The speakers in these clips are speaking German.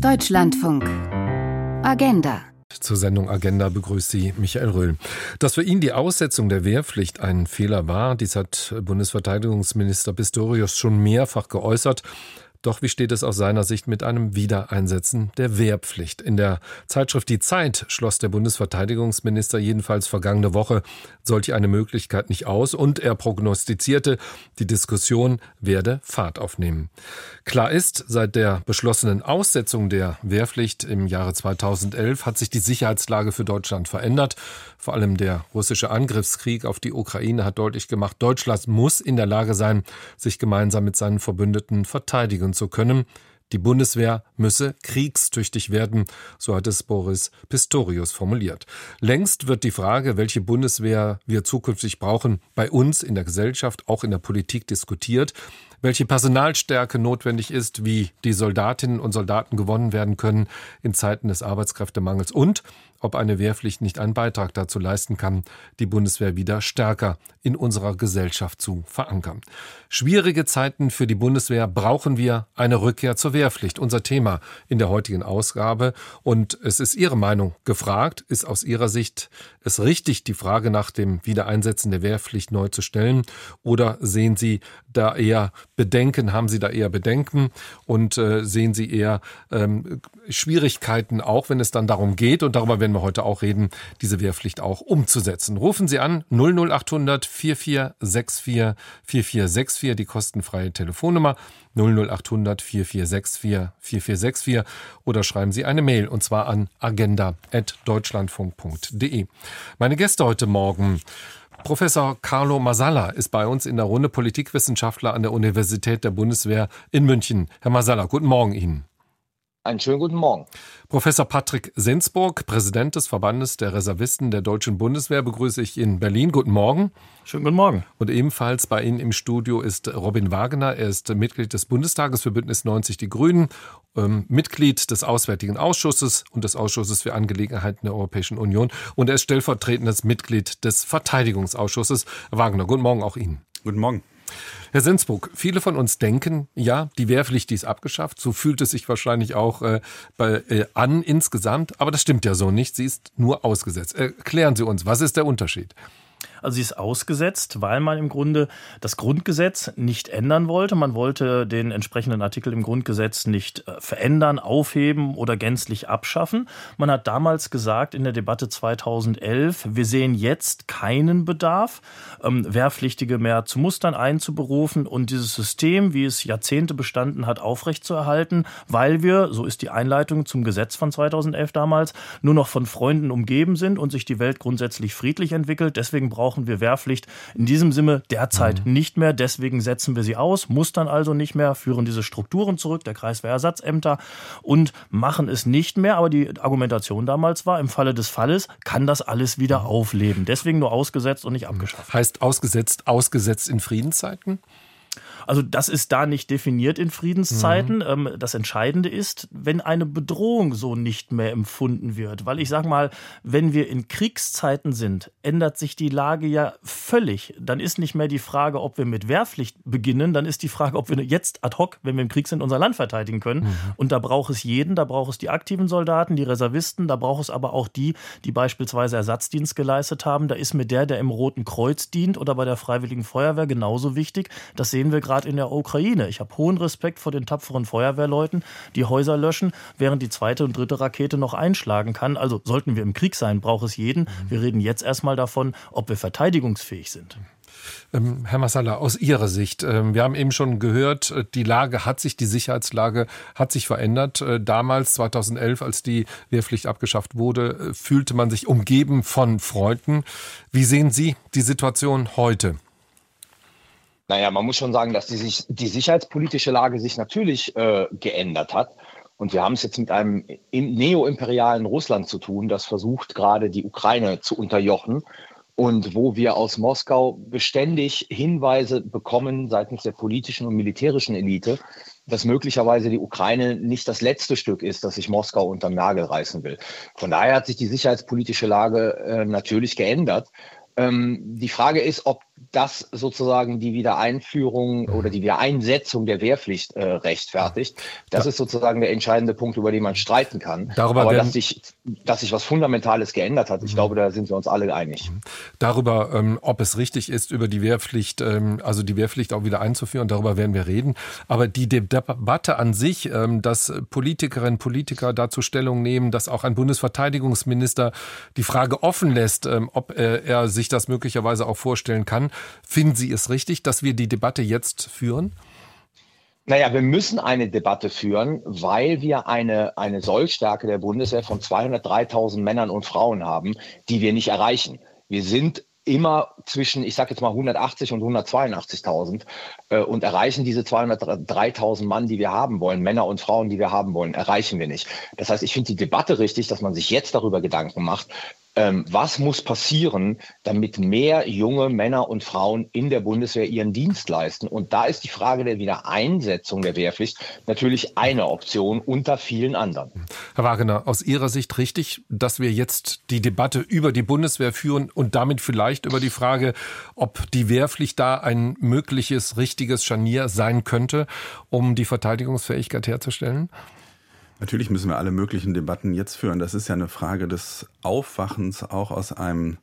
Deutschlandfunk. Agenda. Zur Sendung Agenda begrüßt Sie Michael Röhl. Dass für ihn die Aussetzung der Wehrpflicht ein Fehler war, dies hat Bundesverteidigungsminister Pistorius schon mehrfach geäußert. Doch wie steht es aus seiner Sicht mit einem Wiedereinsetzen der Wehrpflicht? In der Zeitschrift Die Zeit schloss der Bundesverteidigungsminister jedenfalls vergangene Woche solch eine Möglichkeit nicht aus und er prognostizierte, die Diskussion werde Fahrt aufnehmen. Klar ist, seit der beschlossenen Aussetzung der Wehrpflicht im Jahre 2011 hat sich die Sicherheitslage für Deutschland verändert. Vor allem der russische Angriffskrieg auf die Ukraine hat deutlich gemacht, Deutschland muss in der Lage sein, sich gemeinsam mit seinen Verbündeten verteidigen zu können. Die Bundeswehr müsse kriegstüchtig werden, so hat es Boris Pistorius formuliert. Längst wird die Frage, welche Bundeswehr wir zukünftig brauchen, bei uns in der Gesellschaft, auch in der Politik diskutiert. Welche Personalstärke notwendig ist, wie die Soldatinnen und Soldaten gewonnen werden können in Zeiten des Arbeitskräftemangels und ob eine Wehrpflicht nicht einen Beitrag dazu leisten kann, die Bundeswehr wieder stärker in unserer Gesellschaft zu verankern. Schwierige Zeiten für die Bundeswehr brauchen wir eine Rückkehr zur Wehrpflicht. Unser Thema in der heutigen Ausgabe. Und es ist Ihre Meinung gefragt. Ist aus Ihrer Sicht es richtig, die Frage nach dem Wiedereinsetzen der Wehrpflicht neu zu stellen? Oder sehen Sie da eher Bedenken? Haben Sie da eher Bedenken? Und äh, sehen Sie eher ähm, Schwierigkeiten, auch wenn es dann darum geht? Und darüber werden wir heute auch reden, diese Wehrpflicht auch umzusetzen. Rufen Sie an 00800 4464 4464, die kostenfreie Telefonnummer 00800 4464 4464 oder schreiben Sie eine Mail und zwar an agenda.deutschlandfunk.de. Meine Gäste heute Morgen Professor Carlo Masala ist bei uns in der Runde Politikwissenschaftler an der Universität der Bundeswehr in München. Herr Masala, guten Morgen Ihnen. Einen schönen guten Morgen. Professor Patrick Sensburg, Präsident des Verbandes der Reservisten der Deutschen Bundeswehr, begrüße ich in Berlin. Guten Morgen. Schönen guten Morgen. Und ebenfalls bei Ihnen im Studio ist Robin Wagner. Er ist Mitglied des Bundestages für Bündnis 90 Die Grünen, ähm, Mitglied des Auswärtigen Ausschusses und des Ausschusses für Angelegenheiten der Europäischen Union. Und er ist stellvertretendes Mitglied des Verteidigungsausschusses. Wagner, guten Morgen auch Ihnen. Guten Morgen. Herr Sensburg, viele von uns denken, ja, die Wehrpflicht die ist abgeschafft. So fühlt es sich wahrscheinlich auch äh, bei, äh, an insgesamt. Aber das stimmt ja so nicht. Sie ist nur ausgesetzt. Erklären Sie uns, was ist der Unterschied? Also sie ist ausgesetzt, weil man im Grunde das Grundgesetz nicht ändern wollte. Man wollte den entsprechenden Artikel im Grundgesetz nicht äh, verändern, aufheben oder gänzlich abschaffen. Man hat damals gesagt in der Debatte 2011, wir sehen jetzt keinen Bedarf, ähm, Wehrpflichtige mehr zu Mustern einzuberufen und dieses System, wie es Jahrzehnte bestanden hat, aufrechtzuerhalten, weil wir, so ist die Einleitung zum Gesetz von 2011 damals, nur noch von Freunden umgeben sind und sich die Welt grundsätzlich friedlich entwickelt. Deswegen brauchen brauchen wir Wehrpflicht in diesem Sinne derzeit mhm. nicht mehr. Deswegen setzen wir sie aus, mustern also nicht mehr, führen diese Strukturen zurück, der Kreiswehrersatzämter und machen es nicht mehr. Aber die Argumentation damals war, im Falle des Falles kann das alles wieder aufleben. Deswegen nur ausgesetzt und nicht abgeschafft. Heißt ausgesetzt, ausgesetzt in Friedenszeiten? Also das ist da nicht definiert in Friedenszeiten. Mhm. Ähm, das Entscheidende ist, wenn eine Bedrohung so nicht mehr empfunden wird. Weil ich sage mal, wenn wir in Kriegszeiten sind, ändert sich die Lage ja völlig. Dann ist nicht mehr die Frage, ob wir mit Wehrpflicht beginnen, dann ist die Frage, ob wir jetzt ad hoc, wenn wir im Krieg sind, unser Land verteidigen können. Mhm. Und da braucht es jeden, da braucht es die aktiven Soldaten, die Reservisten, da braucht es aber auch die, die beispielsweise Ersatzdienst geleistet haben. Da ist mir der, der im Roten Kreuz dient oder bei der Freiwilligen Feuerwehr genauso wichtig. Das sehen wir gerade gerade in der Ukraine. Ich habe hohen Respekt vor den tapferen Feuerwehrleuten, die Häuser löschen, während die zweite und dritte Rakete noch einschlagen kann. Also sollten wir im Krieg sein, braucht es jeden. Wir reden jetzt erstmal davon, ob wir verteidigungsfähig sind. Ähm, Herr Massala, aus Ihrer Sicht, ähm, wir haben eben schon gehört, äh, die Lage hat sich, die Sicherheitslage hat sich verändert. Äh, damals, 2011, als die Wehrpflicht abgeschafft wurde, äh, fühlte man sich umgeben von Freunden. Wie sehen Sie die Situation heute? Naja, man muss schon sagen, dass die, sich, die sicherheitspolitische Lage sich natürlich äh, geändert hat. Und wir haben es jetzt mit einem neoimperialen Russland zu tun, das versucht gerade die Ukraine zu unterjochen und wo wir aus Moskau beständig Hinweise bekommen seitens der politischen und militärischen Elite, dass möglicherweise die Ukraine nicht das letzte Stück ist, das sich Moskau unterm Nagel reißen will. Von daher hat sich die sicherheitspolitische Lage äh, natürlich geändert. Ähm, die Frage ist, ob das sozusagen die Wiedereinführung oder die Wiedereinsetzung der Wehrpflicht äh, rechtfertigt. Das ja. ist sozusagen der entscheidende Punkt, über den man streiten kann. Darüber Aber dass sich, dass sich was Fundamentales geändert hat, ich mhm. glaube, da sind wir uns alle einig. Mhm. Darüber, ähm, ob es richtig ist, über die Wehrpflicht, ähm, also die Wehrpflicht auch wieder einzuführen, darüber werden wir reden. Aber die Debatte an sich, ähm, dass Politikerinnen und Politiker dazu Stellung nehmen, dass auch ein Bundesverteidigungsminister die Frage offen lässt, ähm, ob äh, er sich das möglicherweise auch vorstellen kann. Finden Sie es richtig, dass wir die Debatte jetzt führen? Naja, wir müssen eine Debatte führen, weil wir eine, eine Sollstärke der Bundeswehr von 203.000 Männern und Frauen haben, die wir nicht erreichen. Wir sind immer zwischen, ich sage jetzt mal 180 und 182.000 äh, und erreichen diese 203.000 Mann, die wir haben wollen, Männer und Frauen, die wir haben wollen, erreichen wir nicht. Das heißt, ich finde die Debatte richtig, dass man sich jetzt darüber Gedanken macht, ähm, was muss passieren, damit mehr junge Männer und Frauen in der Bundeswehr ihren Dienst leisten? Und da ist die Frage der Wiedereinsetzung der Wehrpflicht natürlich eine Option unter vielen anderen. Herr Wagner, aus Ihrer Sicht richtig, dass wir jetzt die Debatte über die Bundeswehr führen und damit vielleicht über die Frage, ob die Wehrpflicht da ein mögliches richtiges Scharnier sein könnte, um die Verteidigungsfähigkeit herzustellen? Natürlich müssen wir alle möglichen Debatten jetzt führen. Das ist ja eine Frage des Aufwachens auch aus einem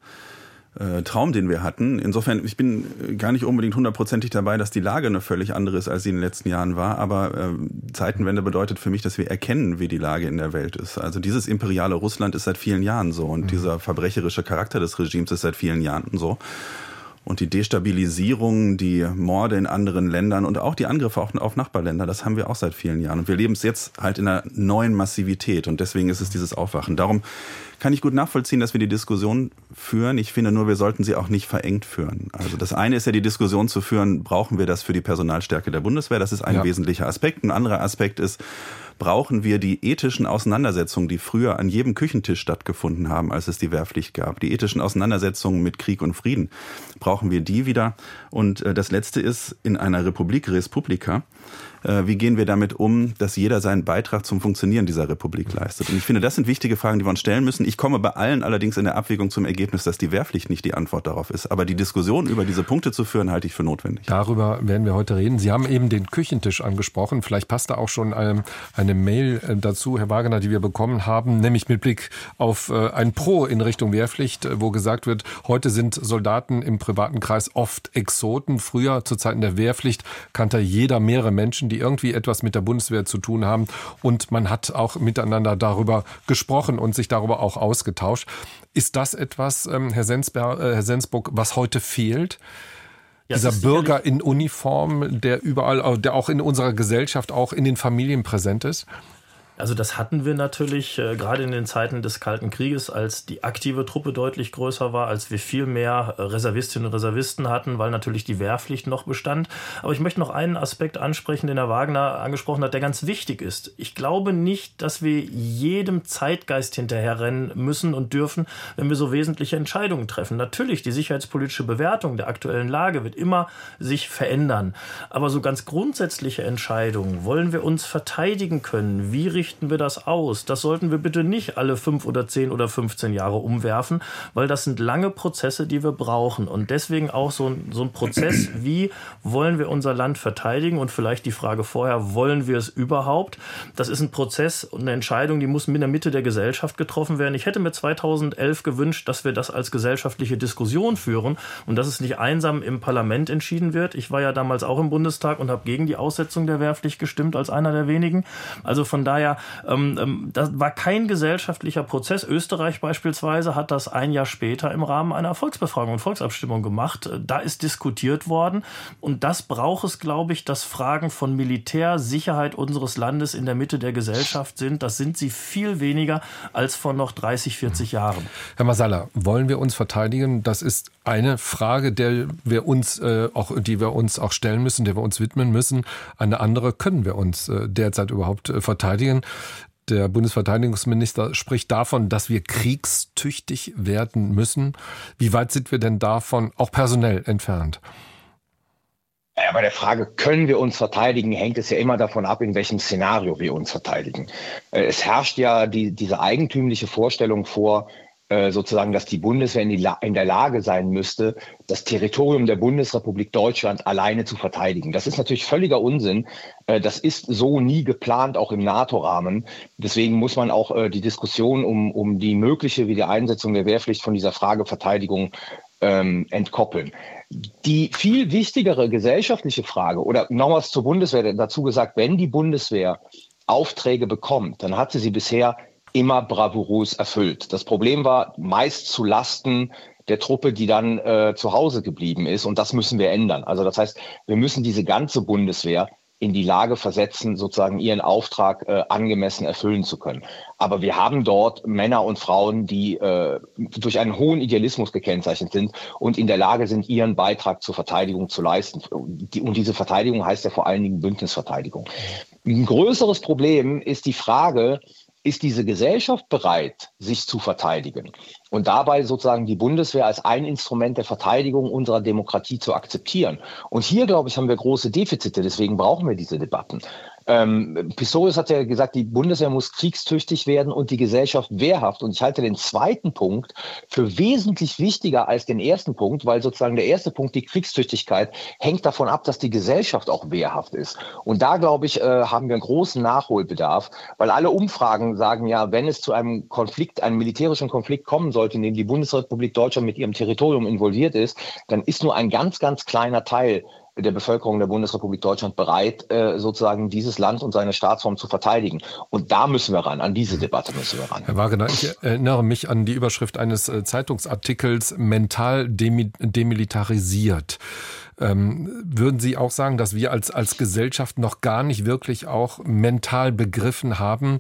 äh, Traum, den wir hatten. Insofern, ich bin äh, gar nicht unbedingt hundertprozentig dabei, dass die Lage eine völlig andere ist, als sie in den letzten Jahren war. Aber äh, Zeitenwende bedeutet für mich, dass wir erkennen, wie die Lage in der Welt ist. Also dieses imperiale Russland ist seit vielen Jahren so und mhm. dieser verbrecherische Charakter des Regimes ist seit vielen Jahren so und die Destabilisierung, die Morde in anderen Ländern und auch die Angriffe auf Nachbarländer, das haben wir auch seit vielen Jahren. Und wir leben es jetzt halt in einer neuen Massivität und deswegen ist es dieses Aufwachen. Darum kann ich gut nachvollziehen, dass wir die Diskussion führen. Ich finde nur, wir sollten sie auch nicht verengt führen. Also das eine ist ja die Diskussion zu führen, brauchen wir das für die Personalstärke der Bundeswehr? Das ist ein ja. wesentlicher Aspekt. Ein anderer Aspekt ist, brauchen wir die ethischen Auseinandersetzungen, die früher an jedem Küchentisch stattgefunden haben, als es die Wehrpflicht gab. Die ethischen Auseinandersetzungen mit Krieg und Frieden. Brauchen wir die wieder? Und äh, das letzte ist, in einer Republik, Respublika, wie gehen wir damit um, dass jeder seinen Beitrag zum Funktionieren dieser Republik leistet? Und ich finde, das sind wichtige Fragen, die wir uns stellen müssen. Ich komme bei allen allerdings in der Abwägung zum Ergebnis, dass die Wehrpflicht nicht die Antwort darauf ist. Aber die Diskussion über diese Punkte zu führen, halte ich für notwendig. Darüber werden wir heute reden. Sie haben eben den Küchentisch angesprochen. Vielleicht passt da auch schon eine, eine Mail äh, dazu, Herr Wagner, die wir bekommen haben, nämlich mit Blick auf äh, ein Pro in Richtung Wehrpflicht, wo gesagt wird, heute sind Soldaten im privaten Kreis oft Exoten. Früher, zu Zeiten der Wehrpflicht, kannte jeder mehrere Menschen, die irgendwie etwas mit der Bundeswehr zu tun haben. Und man hat auch miteinander darüber gesprochen und sich darüber auch ausgetauscht. Ist das etwas, ähm, Herr, Sensberg, äh, Herr Sensburg, was heute fehlt? Ja, Dieser Bürger in Uniform, der überall, der auch in unserer Gesellschaft, auch in den Familien präsent ist? Also das hatten wir natürlich äh, gerade in den Zeiten des Kalten Krieges, als die aktive Truppe deutlich größer war, als wir viel mehr äh, Reservistinnen und Reservisten hatten, weil natürlich die Wehrpflicht noch bestand. Aber ich möchte noch einen Aspekt ansprechen, den Herr Wagner angesprochen hat, der ganz wichtig ist. Ich glaube nicht, dass wir jedem Zeitgeist hinterherrennen müssen und dürfen, wenn wir so wesentliche Entscheidungen treffen. Natürlich, die sicherheitspolitische Bewertung der aktuellen Lage wird immer sich verändern. Aber so ganz grundsätzliche Entscheidungen, wollen wir uns verteidigen können? Wie richten wir das aus? Das sollten wir bitte nicht alle fünf oder zehn oder 15 Jahre umwerfen, weil das sind lange Prozesse, die wir brauchen. Und deswegen auch so ein, so ein Prozess, wie wollen wir unser Land verteidigen? Und vielleicht die Frage vorher, wollen wir es überhaupt? Das ist ein Prozess und eine Entscheidung, die muss in der Mitte der Gesellschaft getroffen werden. Ich hätte mir 2011 gewünscht, dass wir das als gesellschaftliche Diskussion führen und dass es nicht einsam im Parlament entschieden wird. Ich war ja damals auch im Bundestag und habe gegen die Aussetzung der Wehrpflicht gestimmt als einer der wenigen. Also von daher ähm, ähm, das war kein gesellschaftlicher Prozess. Österreich beispielsweise hat das ein Jahr später im Rahmen einer Volksbefragung und Volksabstimmung gemacht. Da ist diskutiert worden. Und das braucht es, glaube ich, dass Fragen von Militär, Sicherheit unseres Landes in der Mitte der Gesellschaft sind. Das sind sie viel weniger als vor noch 30, 40 Jahren. Herr Masala, wollen wir uns verteidigen? Das ist eine Frage, der wir uns äh, auch, die wir uns auch stellen müssen, der wir uns widmen müssen. Eine andere, können wir uns äh, derzeit überhaupt äh, verteidigen? Der Bundesverteidigungsminister spricht davon, dass wir kriegstüchtig werden müssen. Wie weit sind wir denn davon auch personell entfernt? Ja, bei der Frage, können wir uns verteidigen, hängt es ja immer davon ab, in welchem Szenario wir uns verteidigen. Äh, es herrscht ja die, diese eigentümliche Vorstellung vor, sozusagen, dass die Bundeswehr in, die in, der Lage sein müsste, das Territorium der Bundesrepublik Deutschland alleine zu verteidigen. Das ist natürlich völliger Unsinn. Äh, das ist so nie geplant, auch im NATO-Rahmen. Deswegen muss man auch äh, die Diskussion um, um die mögliche Wiedereinsetzung der Wehrpflicht von dieser Frage Verteidigung ähm, entkoppeln. Die viel wichtigere gesellschaftliche Frage, oder nochmals zur Bundeswehr dazu gesagt, wenn die Bundeswehr Aufträge bekommt, dann hat sie sie bisher immer bravourös erfüllt. Das Problem war meist zu Lasten der Truppe, die dann äh, zu Hause geblieben ist. Und das müssen wir ändern. Also das heißt, wir müssen diese ganze Bundeswehr in die Lage versetzen, sozusagen ihren Auftrag äh, angemessen erfüllen zu können. Aber wir haben dort Männer und Frauen, die äh, durch einen hohen Idealismus gekennzeichnet sind und in der Lage sind, ihren Beitrag zur Verteidigung zu leisten. Und diese Verteidigung heißt ja vor allen Dingen Bündnisverteidigung. Ein größeres Problem ist die Frage, ist diese Gesellschaft bereit, sich zu verteidigen und dabei sozusagen die Bundeswehr als ein Instrument der Verteidigung unserer Demokratie zu akzeptieren. Und hier, glaube ich, haben wir große Defizite, deswegen brauchen wir diese Debatten. Ähm, Pistorius hat ja gesagt, die Bundeswehr muss kriegstüchtig werden und die Gesellschaft wehrhaft. Und ich halte den zweiten Punkt für wesentlich wichtiger als den ersten Punkt, weil sozusagen der erste Punkt, die Kriegstüchtigkeit, hängt davon ab, dass die Gesellschaft auch wehrhaft ist. Und da, glaube ich, äh, haben wir einen großen Nachholbedarf, weil alle Umfragen sagen ja, wenn es zu einem Konflikt, einem militärischen Konflikt kommen sollte, in dem die Bundesrepublik Deutschland mit ihrem Territorium involviert ist, dann ist nur ein ganz, ganz kleiner Teil der Bevölkerung der Bundesrepublik Deutschland bereit, äh, sozusagen dieses Land und seine Staatsform zu verteidigen. Und da müssen wir ran, an diese Debatte müssen wir ran. Herr Wagener, ich erinnere mich an die Überschrift eines äh, Zeitungsartikels mental demilitarisiert. Ähm, würden Sie auch sagen, dass wir als, als Gesellschaft noch gar nicht wirklich auch mental begriffen haben,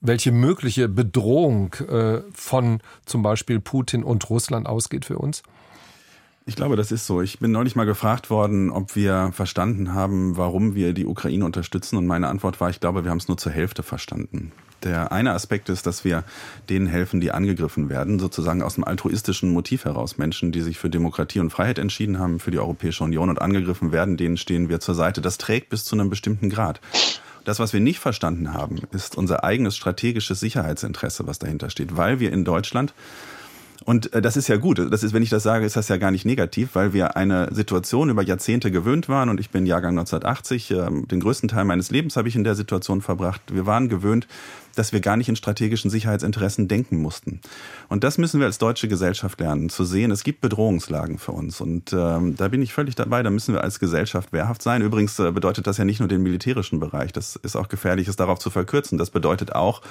welche mögliche Bedrohung äh, von zum Beispiel Putin und Russland ausgeht für uns? Ich glaube, das ist so. Ich bin neulich mal gefragt worden, ob wir verstanden haben, warum wir die Ukraine unterstützen. Und meine Antwort war, ich glaube, wir haben es nur zur Hälfte verstanden. Der eine Aspekt ist, dass wir denen helfen, die angegriffen werden, sozusagen aus einem altruistischen Motiv heraus. Menschen, die sich für Demokratie und Freiheit entschieden haben, für die Europäische Union und angegriffen werden, denen stehen wir zur Seite. Das trägt bis zu einem bestimmten Grad. Das, was wir nicht verstanden haben, ist unser eigenes strategisches Sicherheitsinteresse, was dahinter steht, weil wir in Deutschland und äh, das ist ja gut. Das ist, wenn ich das sage, ist das ja gar nicht negativ, weil wir eine Situation über Jahrzehnte gewöhnt waren und ich bin Jahrgang 1980. Äh, den größten Teil meines Lebens habe ich in der Situation verbracht. Wir waren gewöhnt, dass wir gar nicht in strategischen Sicherheitsinteressen denken mussten. Und das müssen wir als deutsche Gesellschaft lernen, zu sehen, es gibt Bedrohungslagen für uns. Und ähm, da bin ich völlig dabei, da müssen wir als Gesellschaft wehrhaft sein. Übrigens äh, bedeutet das ja nicht nur den militärischen Bereich, das ist auch gefährlich, es darauf zu verkürzen. Das bedeutet auch,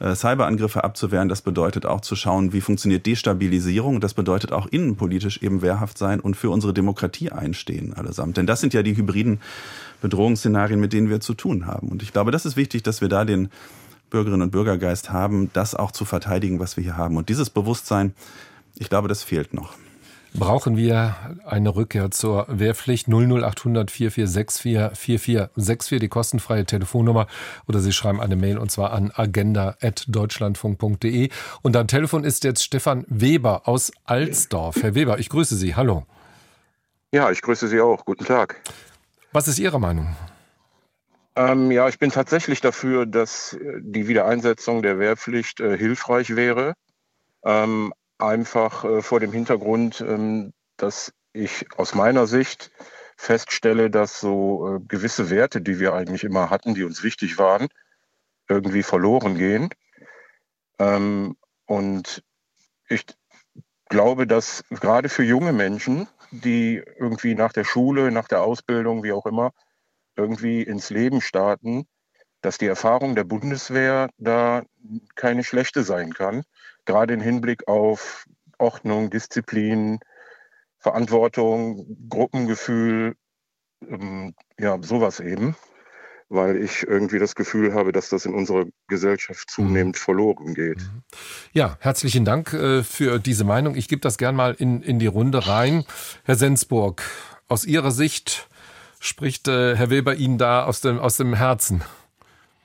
Cyberangriffe abzuwehren. Das bedeutet auch zu schauen, wie funktioniert Destabilisierung. Das bedeutet auch innenpolitisch eben wehrhaft sein und für unsere Demokratie einstehen allesamt. Denn das sind ja die hybriden Bedrohungsszenarien, mit denen wir zu tun haben. Und ich glaube, das ist wichtig, dass wir da den Bürgerinnen und Bürgergeist haben, das auch zu verteidigen, was wir hier haben. Und dieses Bewusstsein, ich glaube, das fehlt noch. Brauchen wir eine Rückkehr zur Wehrpflicht 00800 4464 4464, die kostenfreie Telefonnummer oder Sie schreiben eine Mail und zwar an agenda.deutschlandfunk.de. Und am Telefon ist jetzt Stefan Weber aus Alsdorf. Herr Weber, ich grüße Sie. Hallo. Ja, ich grüße Sie auch. Guten Tag. Was ist Ihre Meinung? Ähm, ja, ich bin tatsächlich dafür, dass die Wiedereinsetzung der Wehrpflicht äh, hilfreich wäre. Ähm, einfach äh, vor dem Hintergrund, ähm, dass ich aus meiner Sicht feststelle, dass so äh, gewisse Werte, die wir eigentlich immer hatten, die uns wichtig waren, irgendwie verloren gehen. Ähm, und ich glaube, dass gerade für junge Menschen, die irgendwie nach der Schule, nach der Ausbildung, wie auch immer, irgendwie ins Leben starten, dass die Erfahrung der Bundeswehr da keine schlechte sein kann gerade im Hinblick auf Ordnung, Disziplin, Verantwortung, Gruppengefühl, ähm, ja, sowas eben, weil ich irgendwie das Gefühl habe, dass das in unserer Gesellschaft zunehmend mhm. verloren geht. Mhm. Ja, herzlichen Dank äh, für diese Meinung. Ich gebe das gern mal in, in die Runde rein. Herr Sensburg, aus Ihrer Sicht spricht äh, Herr Weber Ihnen da aus dem, aus dem Herzen?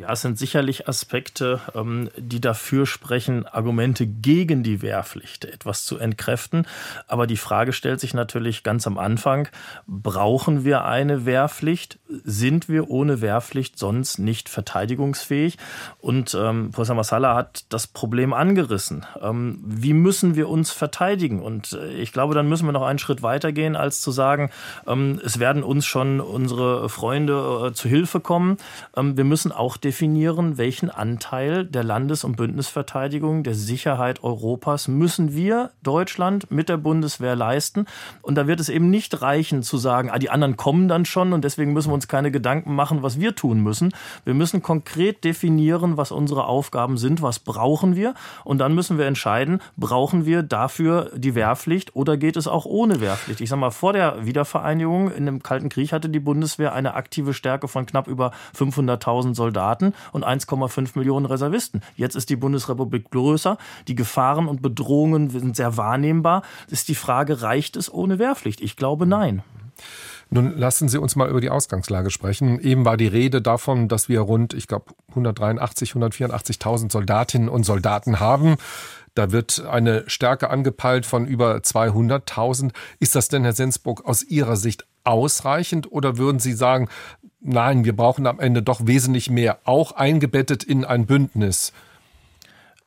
Ja, es sind sicherlich Aspekte, ähm, die dafür sprechen, Argumente gegen die Wehrpflicht etwas zu entkräften. Aber die Frage stellt sich natürlich ganz am Anfang, brauchen wir eine Wehrpflicht? Sind wir ohne Wehrpflicht sonst nicht verteidigungsfähig? Und ähm, Professor Massala hat das Problem angerissen. Ähm, wie müssen wir uns verteidigen? Und äh, ich glaube, dann müssen wir noch einen Schritt weitergehen, als zu sagen, ähm, es werden uns schon unsere Freunde äh, zu Hilfe kommen. Ähm, wir müssen auch den definieren, welchen Anteil der Landes- und Bündnisverteidigung, der Sicherheit Europas müssen wir, Deutschland, mit der Bundeswehr leisten. Und da wird es eben nicht reichen zu sagen, ah, die anderen kommen dann schon und deswegen müssen wir uns keine Gedanken machen, was wir tun müssen. Wir müssen konkret definieren, was unsere Aufgaben sind, was brauchen wir. Und dann müssen wir entscheiden, brauchen wir dafür die Wehrpflicht oder geht es auch ohne Wehrpflicht? Ich sage mal, vor der Wiedervereinigung in dem Kalten Krieg hatte die Bundeswehr eine aktive Stärke von knapp über 500.000 Soldaten. Soldaten und 1,5 Millionen Reservisten. Jetzt ist die Bundesrepublik größer, die Gefahren und Bedrohungen sind sehr wahrnehmbar. ist die Frage, reicht es ohne Wehrpflicht? Ich glaube nein. Nun lassen Sie uns mal über die Ausgangslage sprechen. Eben war die Rede davon, dass wir rund, ich glaube, 183, 184.000 Soldatinnen und Soldaten haben. Da wird eine Stärke angepeilt von über 200.000. Ist das denn, Herr Sensburg, aus Ihrer Sicht ausreichend oder würden Sie sagen, nein, wir brauchen am Ende doch wesentlich mehr, auch eingebettet in ein Bündnis?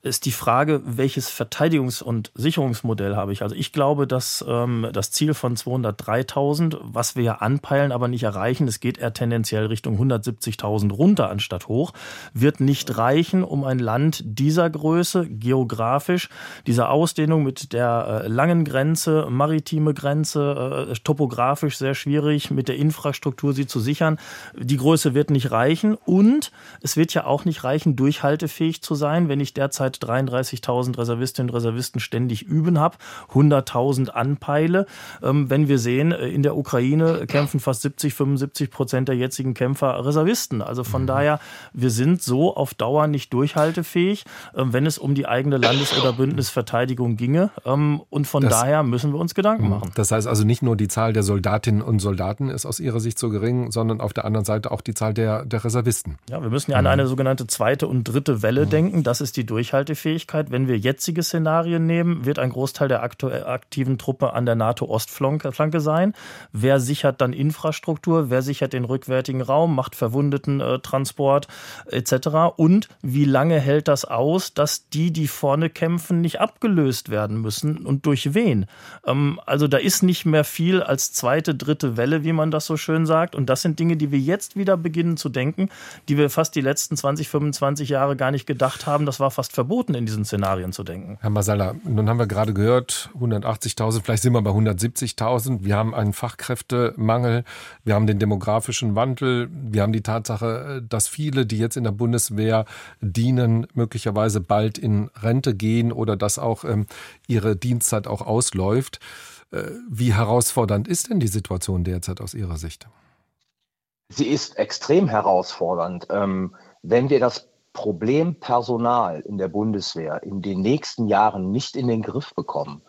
Ist die Frage, welches Verteidigungs- und Sicherungsmodell habe ich. Also ich glaube, dass ähm, das Ziel von 203.000, was wir ja anpeilen, aber nicht erreichen, es geht eher tendenziell Richtung 170.000 runter anstatt hoch, wird nicht reichen, um ein Land dieser Größe geografisch, dieser Ausdehnung mit der äh, langen Grenze, maritime Grenze, äh, topografisch sehr schwierig, mit der Infrastruktur sie zu sichern. Die Größe wird nicht reichen und es wird ja auch nicht reichen, durchhaltefähig zu sein, wenn ich derzeit derzeit 33.000 Reservistinnen und Reservisten ständig üben habe, 100.000 anpeile. Ähm, wenn wir sehen, äh, in der Ukraine kämpfen fast 70, 75 Prozent der jetzigen Kämpfer Reservisten. Also von mhm. daher, wir sind so auf Dauer nicht durchhaltefähig, ähm, wenn es um die eigene Landes- oder Bündnisverteidigung ginge. Ähm, und von das, daher müssen wir uns Gedanken mhm. machen. Das heißt also nicht nur die Zahl der Soldatinnen und Soldaten ist aus Ihrer Sicht so gering, sondern auf der anderen Seite auch die Zahl der, der Reservisten. Ja, wir müssen ja an eine sogenannte zweite und dritte Welle mhm. denken. Das ist die Durchhaltung Durchhaltefähigkeit. Wenn wir jetzige Szenarien nehmen, wird ein Großteil der aktiven Truppe an der NATO-Ostflanke sein. Wer sichert dann Infrastruktur? Wer sichert den rückwärtigen Raum? Macht Verwundetentransport äh, etc. Und wie lange hält das aus, dass die, die vorne kämpfen, nicht abgelöst werden müssen und durch wen? Ähm, also da ist nicht mehr viel als zweite, dritte Welle, wie man das so schön sagt. Und das sind Dinge, die wir jetzt wieder beginnen zu denken, die wir fast die letzten 20, 25 Jahre gar nicht gedacht haben. Das war fast verboten verboten, in diesen Szenarien zu denken. Herr Masala, nun haben wir gerade gehört, 180.000, vielleicht sind wir bei 170.000. Wir haben einen Fachkräftemangel, wir haben den demografischen Wandel, wir haben die Tatsache, dass viele, die jetzt in der Bundeswehr dienen, möglicherweise bald in Rente gehen oder dass auch ähm, ihre Dienstzeit auch ausläuft. Äh, wie herausfordernd ist denn die Situation derzeit aus Ihrer Sicht? Sie ist extrem herausfordernd. Ähm, wenn wir das Problem Personal in der Bundeswehr in den nächsten Jahren nicht in den Griff bekommen,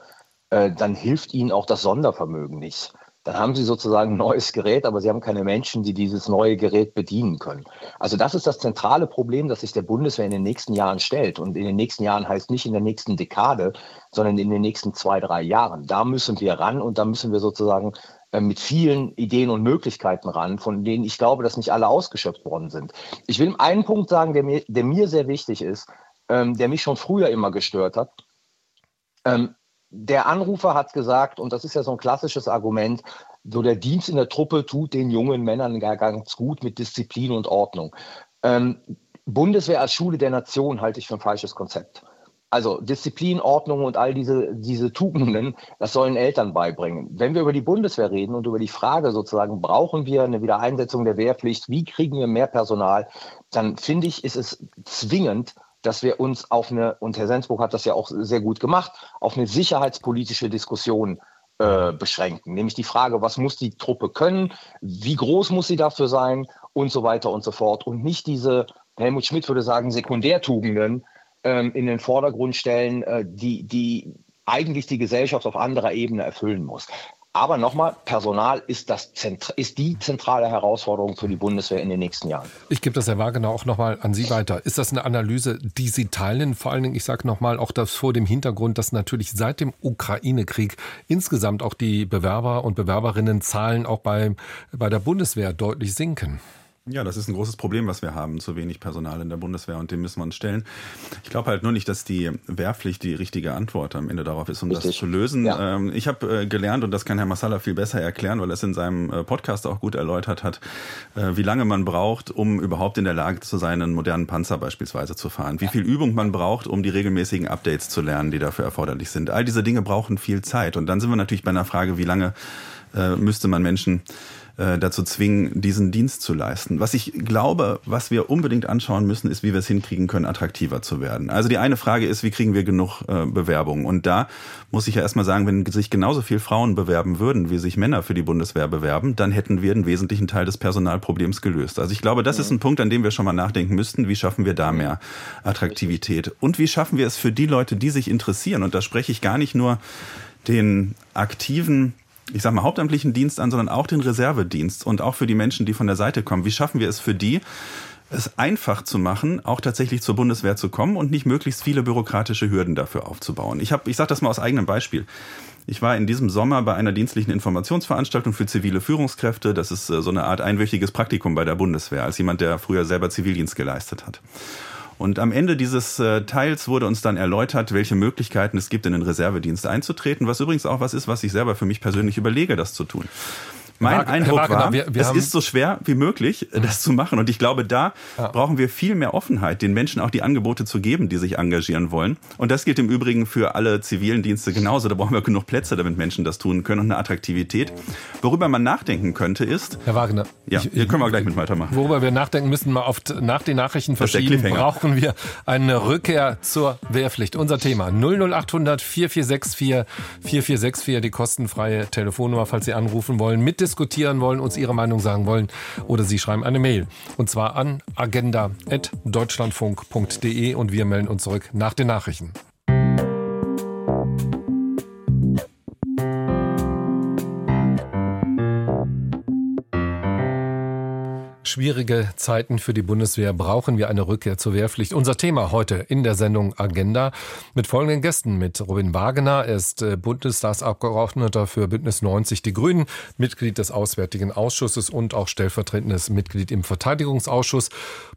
äh, dann hilft ihnen auch das Sondervermögen nicht. Dann haben sie sozusagen ein neues Gerät, aber sie haben keine Menschen, die dieses neue Gerät bedienen können. Also das ist das zentrale Problem, das sich der Bundeswehr in den nächsten Jahren stellt. Und in den nächsten Jahren heißt nicht in der nächsten Dekade, sondern in den nächsten zwei, drei Jahren. Da müssen wir ran und da müssen wir sozusagen mit vielen Ideen und Möglichkeiten ran, von denen ich glaube, dass nicht alle ausgeschöpft worden sind. Ich will einen Punkt sagen, der mir, der mir sehr wichtig ist, ähm, der mich schon früher immer gestört hat. Ähm, der Anrufer hat gesagt, und das ist ja so ein klassisches Argument, so der Dienst in der Truppe tut den jungen Männern ganz gut mit Disziplin und Ordnung. Ähm, Bundeswehr als Schule der Nation halte ich für ein falsches Konzept. Also Disziplin, Ordnung und all diese, diese Tugenden, das sollen Eltern beibringen. Wenn wir über die Bundeswehr reden und über die Frage sozusagen, brauchen wir eine Wiedereinsetzung der Wehrpflicht, wie kriegen wir mehr Personal, dann finde ich, ist es zwingend, dass wir uns auf eine, und Herr Sensburg hat das ja auch sehr gut gemacht, auf eine sicherheitspolitische Diskussion äh, beschränken. Nämlich die Frage, was muss die Truppe können, wie groß muss sie dafür sein und so weiter und so fort. Und nicht diese, Helmut Schmidt würde sagen, Sekundärtugenden, ähm, in den Vordergrund stellen, äh, die, die eigentlich die Gesellschaft auf anderer Ebene erfüllen muss. Aber nochmal, Personal ist, das ist die zentrale Herausforderung für die Bundeswehr in den nächsten Jahren. Ich gebe das Herr Wagener auch nochmal an Sie weiter. Ist das eine Analyse, die Sie teilen? Vor allen Dingen, ich sage nochmal, auch das vor dem Hintergrund, dass natürlich seit dem Ukraine-Krieg insgesamt auch die Bewerber und Bewerberinnenzahlen auch bei, bei der Bundeswehr deutlich sinken. Ja, das ist ein großes Problem, was wir haben, zu wenig Personal in der Bundeswehr und dem müssen wir uns stellen. Ich glaube halt nur nicht, dass die Wehrpflicht die richtige Antwort am Ende darauf ist, um Richtig. das zu lösen. Ja. Ähm, ich habe äh, gelernt, und das kann Herr Massala viel besser erklären, weil er es in seinem äh, Podcast auch gut erläutert hat, äh, wie lange man braucht, um überhaupt in der Lage zu sein, einen modernen Panzer beispielsweise zu fahren. Wie viel Übung man braucht, um die regelmäßigen Updates zu lernen, die dafür erforderlich sind. All diese Dinge brauchen viel Zeit. Und dann sind wir natürlich bei einer Frage, wie lange müsste man Menschen äh, dazu zwingen, diesen Dienst zu leisten. Was ich glaube, was wir unbedingt anschauen müssen, ist, wie wir es hinkriegen können, attraktiver zu werden. Also die eine Frage ist, wie kriegen wir genug äh, Bewerbungen? Und da muss ich ja erstmal sagen, wenn sich genauso viel Frauen bewerben würden, wie sich Männer für die Bundeswehr bewerben, dann hätten wir einen wesentlichen Teil des Personalproblems gelöst. Also ich glaube, das ist ein Punkt, an dem wir schon mal nachdenken müssten. Wie schaffen wir da mehr Attraktivität? Und wie schaffen wir es für die Leute, die sich interessieren? Und da spreche ich gar nicht nur den aktiven ich sag mal, hauptamtlichen Dienst an, sondern auch den Reservedienst und auch für die Menschen, die von der Seite kommen. Wie schaffen wir es für die, es einfach zu machen, auch tatsächlich zur Bundeswehr zu kommen und nicht möglichst viele bürokratische Hürden dafür aufzubauen? Ich, hab, ich sage das mal aus eigenem Beispiel. Ich war in diesem Sommer bei einer dienstlichen Informationsveranstaltung für zivile Führungskräfte. Das ist äh, so eine Art einwöchiges Praktikum bei der Bundeswehr, als jemand, der früher selber Zivildienst geleistet hat. Und am Ende dieses äh, Teils wurde uns dann erläutert, welche Möglichkeiten es gibt, in den Reservedienst einzutreten, was übrigens auch was ist, was ich selber für mich persönlich überlege, das zu tun. Mein Herr Eindruck Wagner, war, wir, wir es ist so schwer wie möglich, mhm. das zu machen. Und ich glaube, da ja. brauchen wir viel mehr Offenheit, den Menschen auch die Angebote zu geben, die sich engagieren wollen. Und das gilt im Übrigen für alle zivilen Dienste genauso. Da brauchen wir genug Plätze, damit Menschen das tun können und eine Attraktivität. Worüber man nachdenken könnte, ist. Herr Wagner. Ja, ich, hier können wir gleich mit weitermachen. Worüber wir nachdenken müssen, mal oft nach den Nachrichten verschieben, brauchen wir eine Rückkehr zur Wehrpflicht. Unser Thema 00800 4464 4464, die kostenfreie Telefonnummer, falls Sie anrufen wollen, mit mitdiskutieren wollen, uns Ihre Meinung sagen wollen oder Sie schreiben eine Mail. Und zwar an agenda.deutschlandfunk.de und wir melden uns zurück nach den Nachrichten. Schwierige Zeiten für die Bundeswehr brauchen wir eine Rückkehr zur Wehrpflicht. Unser Thema heute in der Sendung Agenda mit folgenden Gästen. Mit Robin Wagener, er ist äh, Bundestagsabgeordneter für Bündnis 90 Die Grünen, Mitglied des Auswärtigen Ausschusses und auch stellvertretendes Mitglied im Verteidigungsausschuss.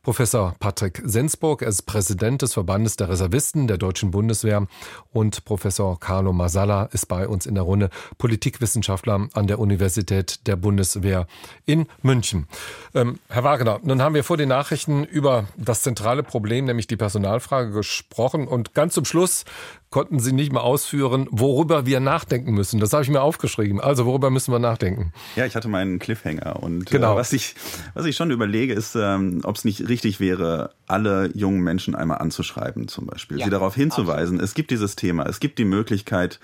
Professor Patrick Sensburg, er ist Präsident des Verbandes der Reservisten der Deutschen Bundeswehr und Professor Carlo Masala ist bei uns in der Runde Politikwissenschaftler an der Universität der Bundeswehr in München. Ähm, Herr Wagner, nun haben wir vor den Nachrichten über das zentrale Problem, nämlich die Personalfrage gesprochen. Und ganz zum Schluss konnten Sie nicht mehr ausführen, worüber wir nachdenken müssen. Das habe ich mir aufgeschrieben. Also, worüber müssen wir nachdenken? Ja, ich hatte meinen Cliffhanger. Und äh, genau. Äh, was, ich, was ich schon überlege, ist, ähm, ob es nicht richtig wäre, alle jungen Menschen einmal anzuschreiben, zum Beispiel. Ja, Sie darauf hinzuweisen, absolut. es gibt dieses Thema, es gibt die Möglichkeit,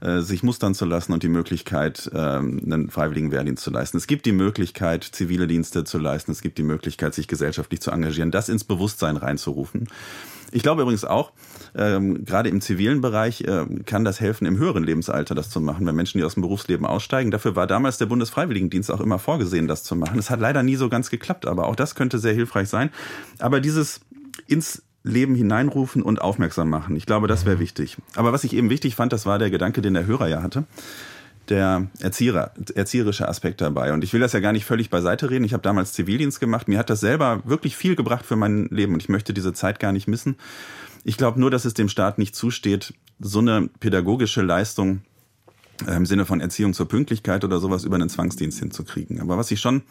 äh, sich mustern zu lassen und die Möglichkeit, ähm, einen freiwilligen Wehrdienst zu leisten. Es gibt die Möglichkeit, zivile Dienste zu leisten. Es gibt die Möglichkeit, sich gesellschaftlich zu engagieren, das ins Bewusstsein reinzurufen. Ich glaube übrigens auch, ähm, gerade im zivilen Bereich äh, kann das helfen, im höheren Lebensalter das zu machen, wenn Menschen, die aus dem Berufsleben aussteigen. Dafür war damals der Bundesfreiwilligendienst auch immer vorgesehen, das zu machen. Es hat leider nie so ganz geklappt, aber auch das könnte sehr hilfreich sein. Aber dieses ins Leben hineinrufen und aufmerksam machen. Ich glaube, das wäre wichtig. Aber was ich eben wichtig fand, das war der Gedanke, den der Hörer ja hatte. Der Erzieher, erzieherische Aspekt dabei. Und ich will das ja gar nicht völlig beiseite reden. Ich habe damals Zivildienst gemacht. Mir hat das selber wirklich viel gebracht für mein Leben und ich möchte diese Zeit gar nicht missen. Ich glaube nur, dass es dem Staat nicht zusteht, so eine pädagogische Leistung äh, im Sinne von Erziehung zur Pünktlichkeit oder sowas über einen Zwangsdienst hinzukriegen. Aber was ich schon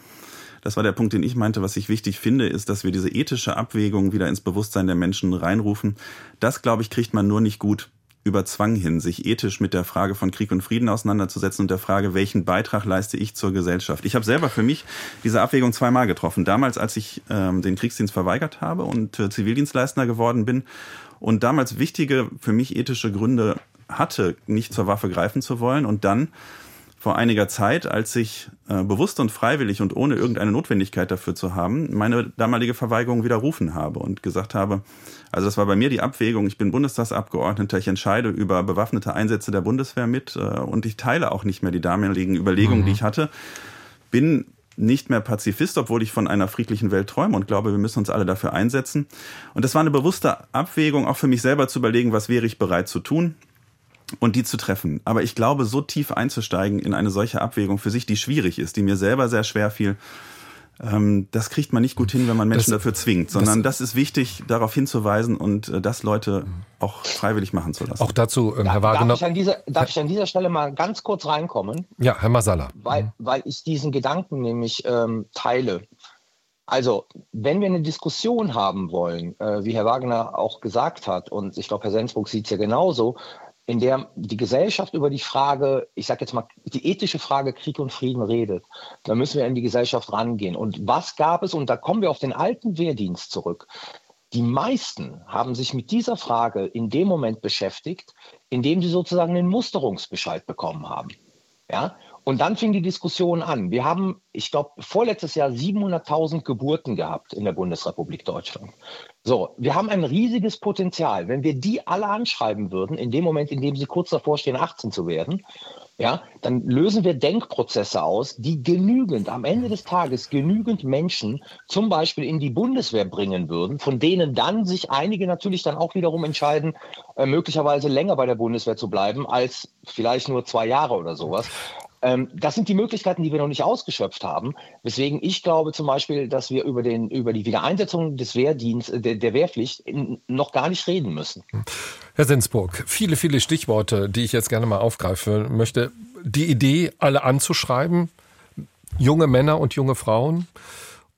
das war der Punkt, den ich meinte. Was ich wichtig finde, ist, dass wir diese ethische Abwägung wieder ins Bewusstsein der Menschen reinrufen. Das, glaube ich, kriegt man nur nicht gut über Zwang hin, sich ethisch mit der Frage von Krieg und Frieden auseinanderzusetzen und der Frage, welchen Beitrag leiste ich zur Gesellschaft. Ich habe selber für mich diese Abwägung zweimal getroffen. Damals, als ich ähm, den Kriegsdienst verweigert habe und äh, Zivildienstleister geworden bin und damals wichtige für mich ethische Gründe hatte, nicht zur Waffe greifen zu wollen und dann vor einiger Zeit, als ich äh, bewusst und freiwillig und ohne irgendeine Notwendigkeit dafür zu haben, meine damalige Verweigerung widerrufen habe und gesagt habe, also das war bei mir die Abwägung, ich bin Bundestagsabgeordneter, ich entscheide über bewaffnete Einsätze der Bundeswehr mit äh, und ich teile auch nicht mehr die damaligen Überlegungen, mhm. die ich hatte. Bin nicht mehr Pazifist, obwohl ich von einer friedlichen Welt träume und glaube, wir müssen uns alle dafür einsetzen. Und das war eine bewusste Abwägung, auch für mich selber zu überlegen, was wäre ich bereit zu tun und die zu treffen. Aber ich glaube, so tief einzusteigen in eine solche Abwägung für sich, die schwierig ist, die mir selber sehr schwer fiel, ähm, das kriegt man nicht gut hin, wenn man Menschen das, dafür zwingt, sondern das, das, ist wichtig, darauf hinzuweisen und äh, das Leute auch freiwillig machen zu lassen. Auch dazu, ähm, Herr Wagner. Darf ich, an dieser, darf ich an dieser Stelle mal ganz kurz reinkommen? Ja, Herr Masala. Weil, mhm. weil ich diesen Gedanken nämlich ähm, teile. Also, wenn wir eine Diskussion haben wollen, äh, wie Herr Wagner auch gesagt hat, und ich glaube, Herr Sensburg sieht es ja genauso, in der die Gesellschaft über die Frage, ich sage jetzt mal, die ethische Frage Krieg und Frieden redet, dann müssen wir in die Gesellschaft rangehen. Und was gab es, und da kommen wir auf den alten Wehrdienst zurück, die meisten haben sich mit dieser Frage in dem Moment beschäftigt, in dem sie sozusagen den Musterungsbescheid bekommen haben. Ja? Und dann fing die Diskussion an. Wir haben, ich glaube, vorletztes Jahr 700.000 Geburten gehabt in der Bundesrepublik Deutschland. So, wir haben ein riesiges Potenzial. Wenn wir die alle anschreiben würden, in dem Moment, in dem sie kurz davor stehen, 18 zu werden, ja, dann lösen wir Denkprozesse aus, die genügend, am Ende des Tages genügend Menschen zum Beispiel in die Bundeswehr bringen würden, von denen dann sich einige natürlich dann auch wiederum entscheiden, äh, möglicherweise länger bei der Bundeswehr zu bleiben als vielleicht nur zwei Jahre oder sowas. Ähm, das sind die Möglichkeiten, die wir noch nicht ausgeschöpft haben. Weswegen ich glaube zum Beispiel, dass wir über, den, über die Wiedereinsetzung des Wehrdienst, der, der Wehrpflicht noch gar nicht reden müssen. Herr Sensburg, viele, viele Stichworte, die ich jetzt gerne mal aufgreifen möchte. Die Idee, alle anzuschreiben, junge Männer und junge Frauen,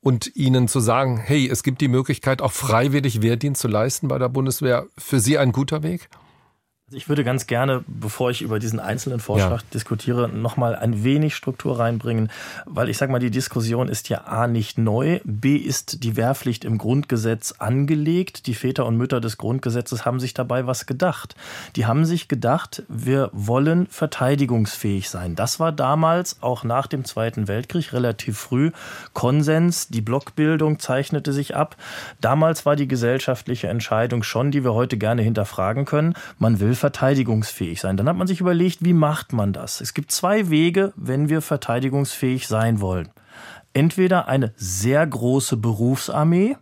und ihnen zu sagen, hey, es gibt die Möglichkeit, auch freiwillig Wehrdienst zu leisten bei der Bundeswehr, für Sie ein guter Weg? Also ich würde ganz gerne, bevor ich über diesen einzelnen Vorschlag ja. diskutiere, nochmal ein wenig Struktur reinbringen, weil ich sage mal, die Diskussion ist ja A nicht neu, B ist die Wehrpflicht im Grundgesetz angelegt. Die Väter und Mütter des Grundgesetzes haben sich dabei was gedacht. Die haben sich gedacht, wir wollen verteidigungsfähig sein. Das war damals auch nach dem Zweiten Weltkrieg relativ früh Konsens. Die Blockbildung zeichnete sich ab. Damals war die gesellschaftliche Entscheidung schon, die wir heute gerne hinterfragen können. Man will verteidigungsfähig sein. Dann hat man sich überlegt, wie macht man das? Es gibt zwei Wege, wenn wir verteidigungsfähig sein wollen. Entweder eine sehr große Berufsarmee,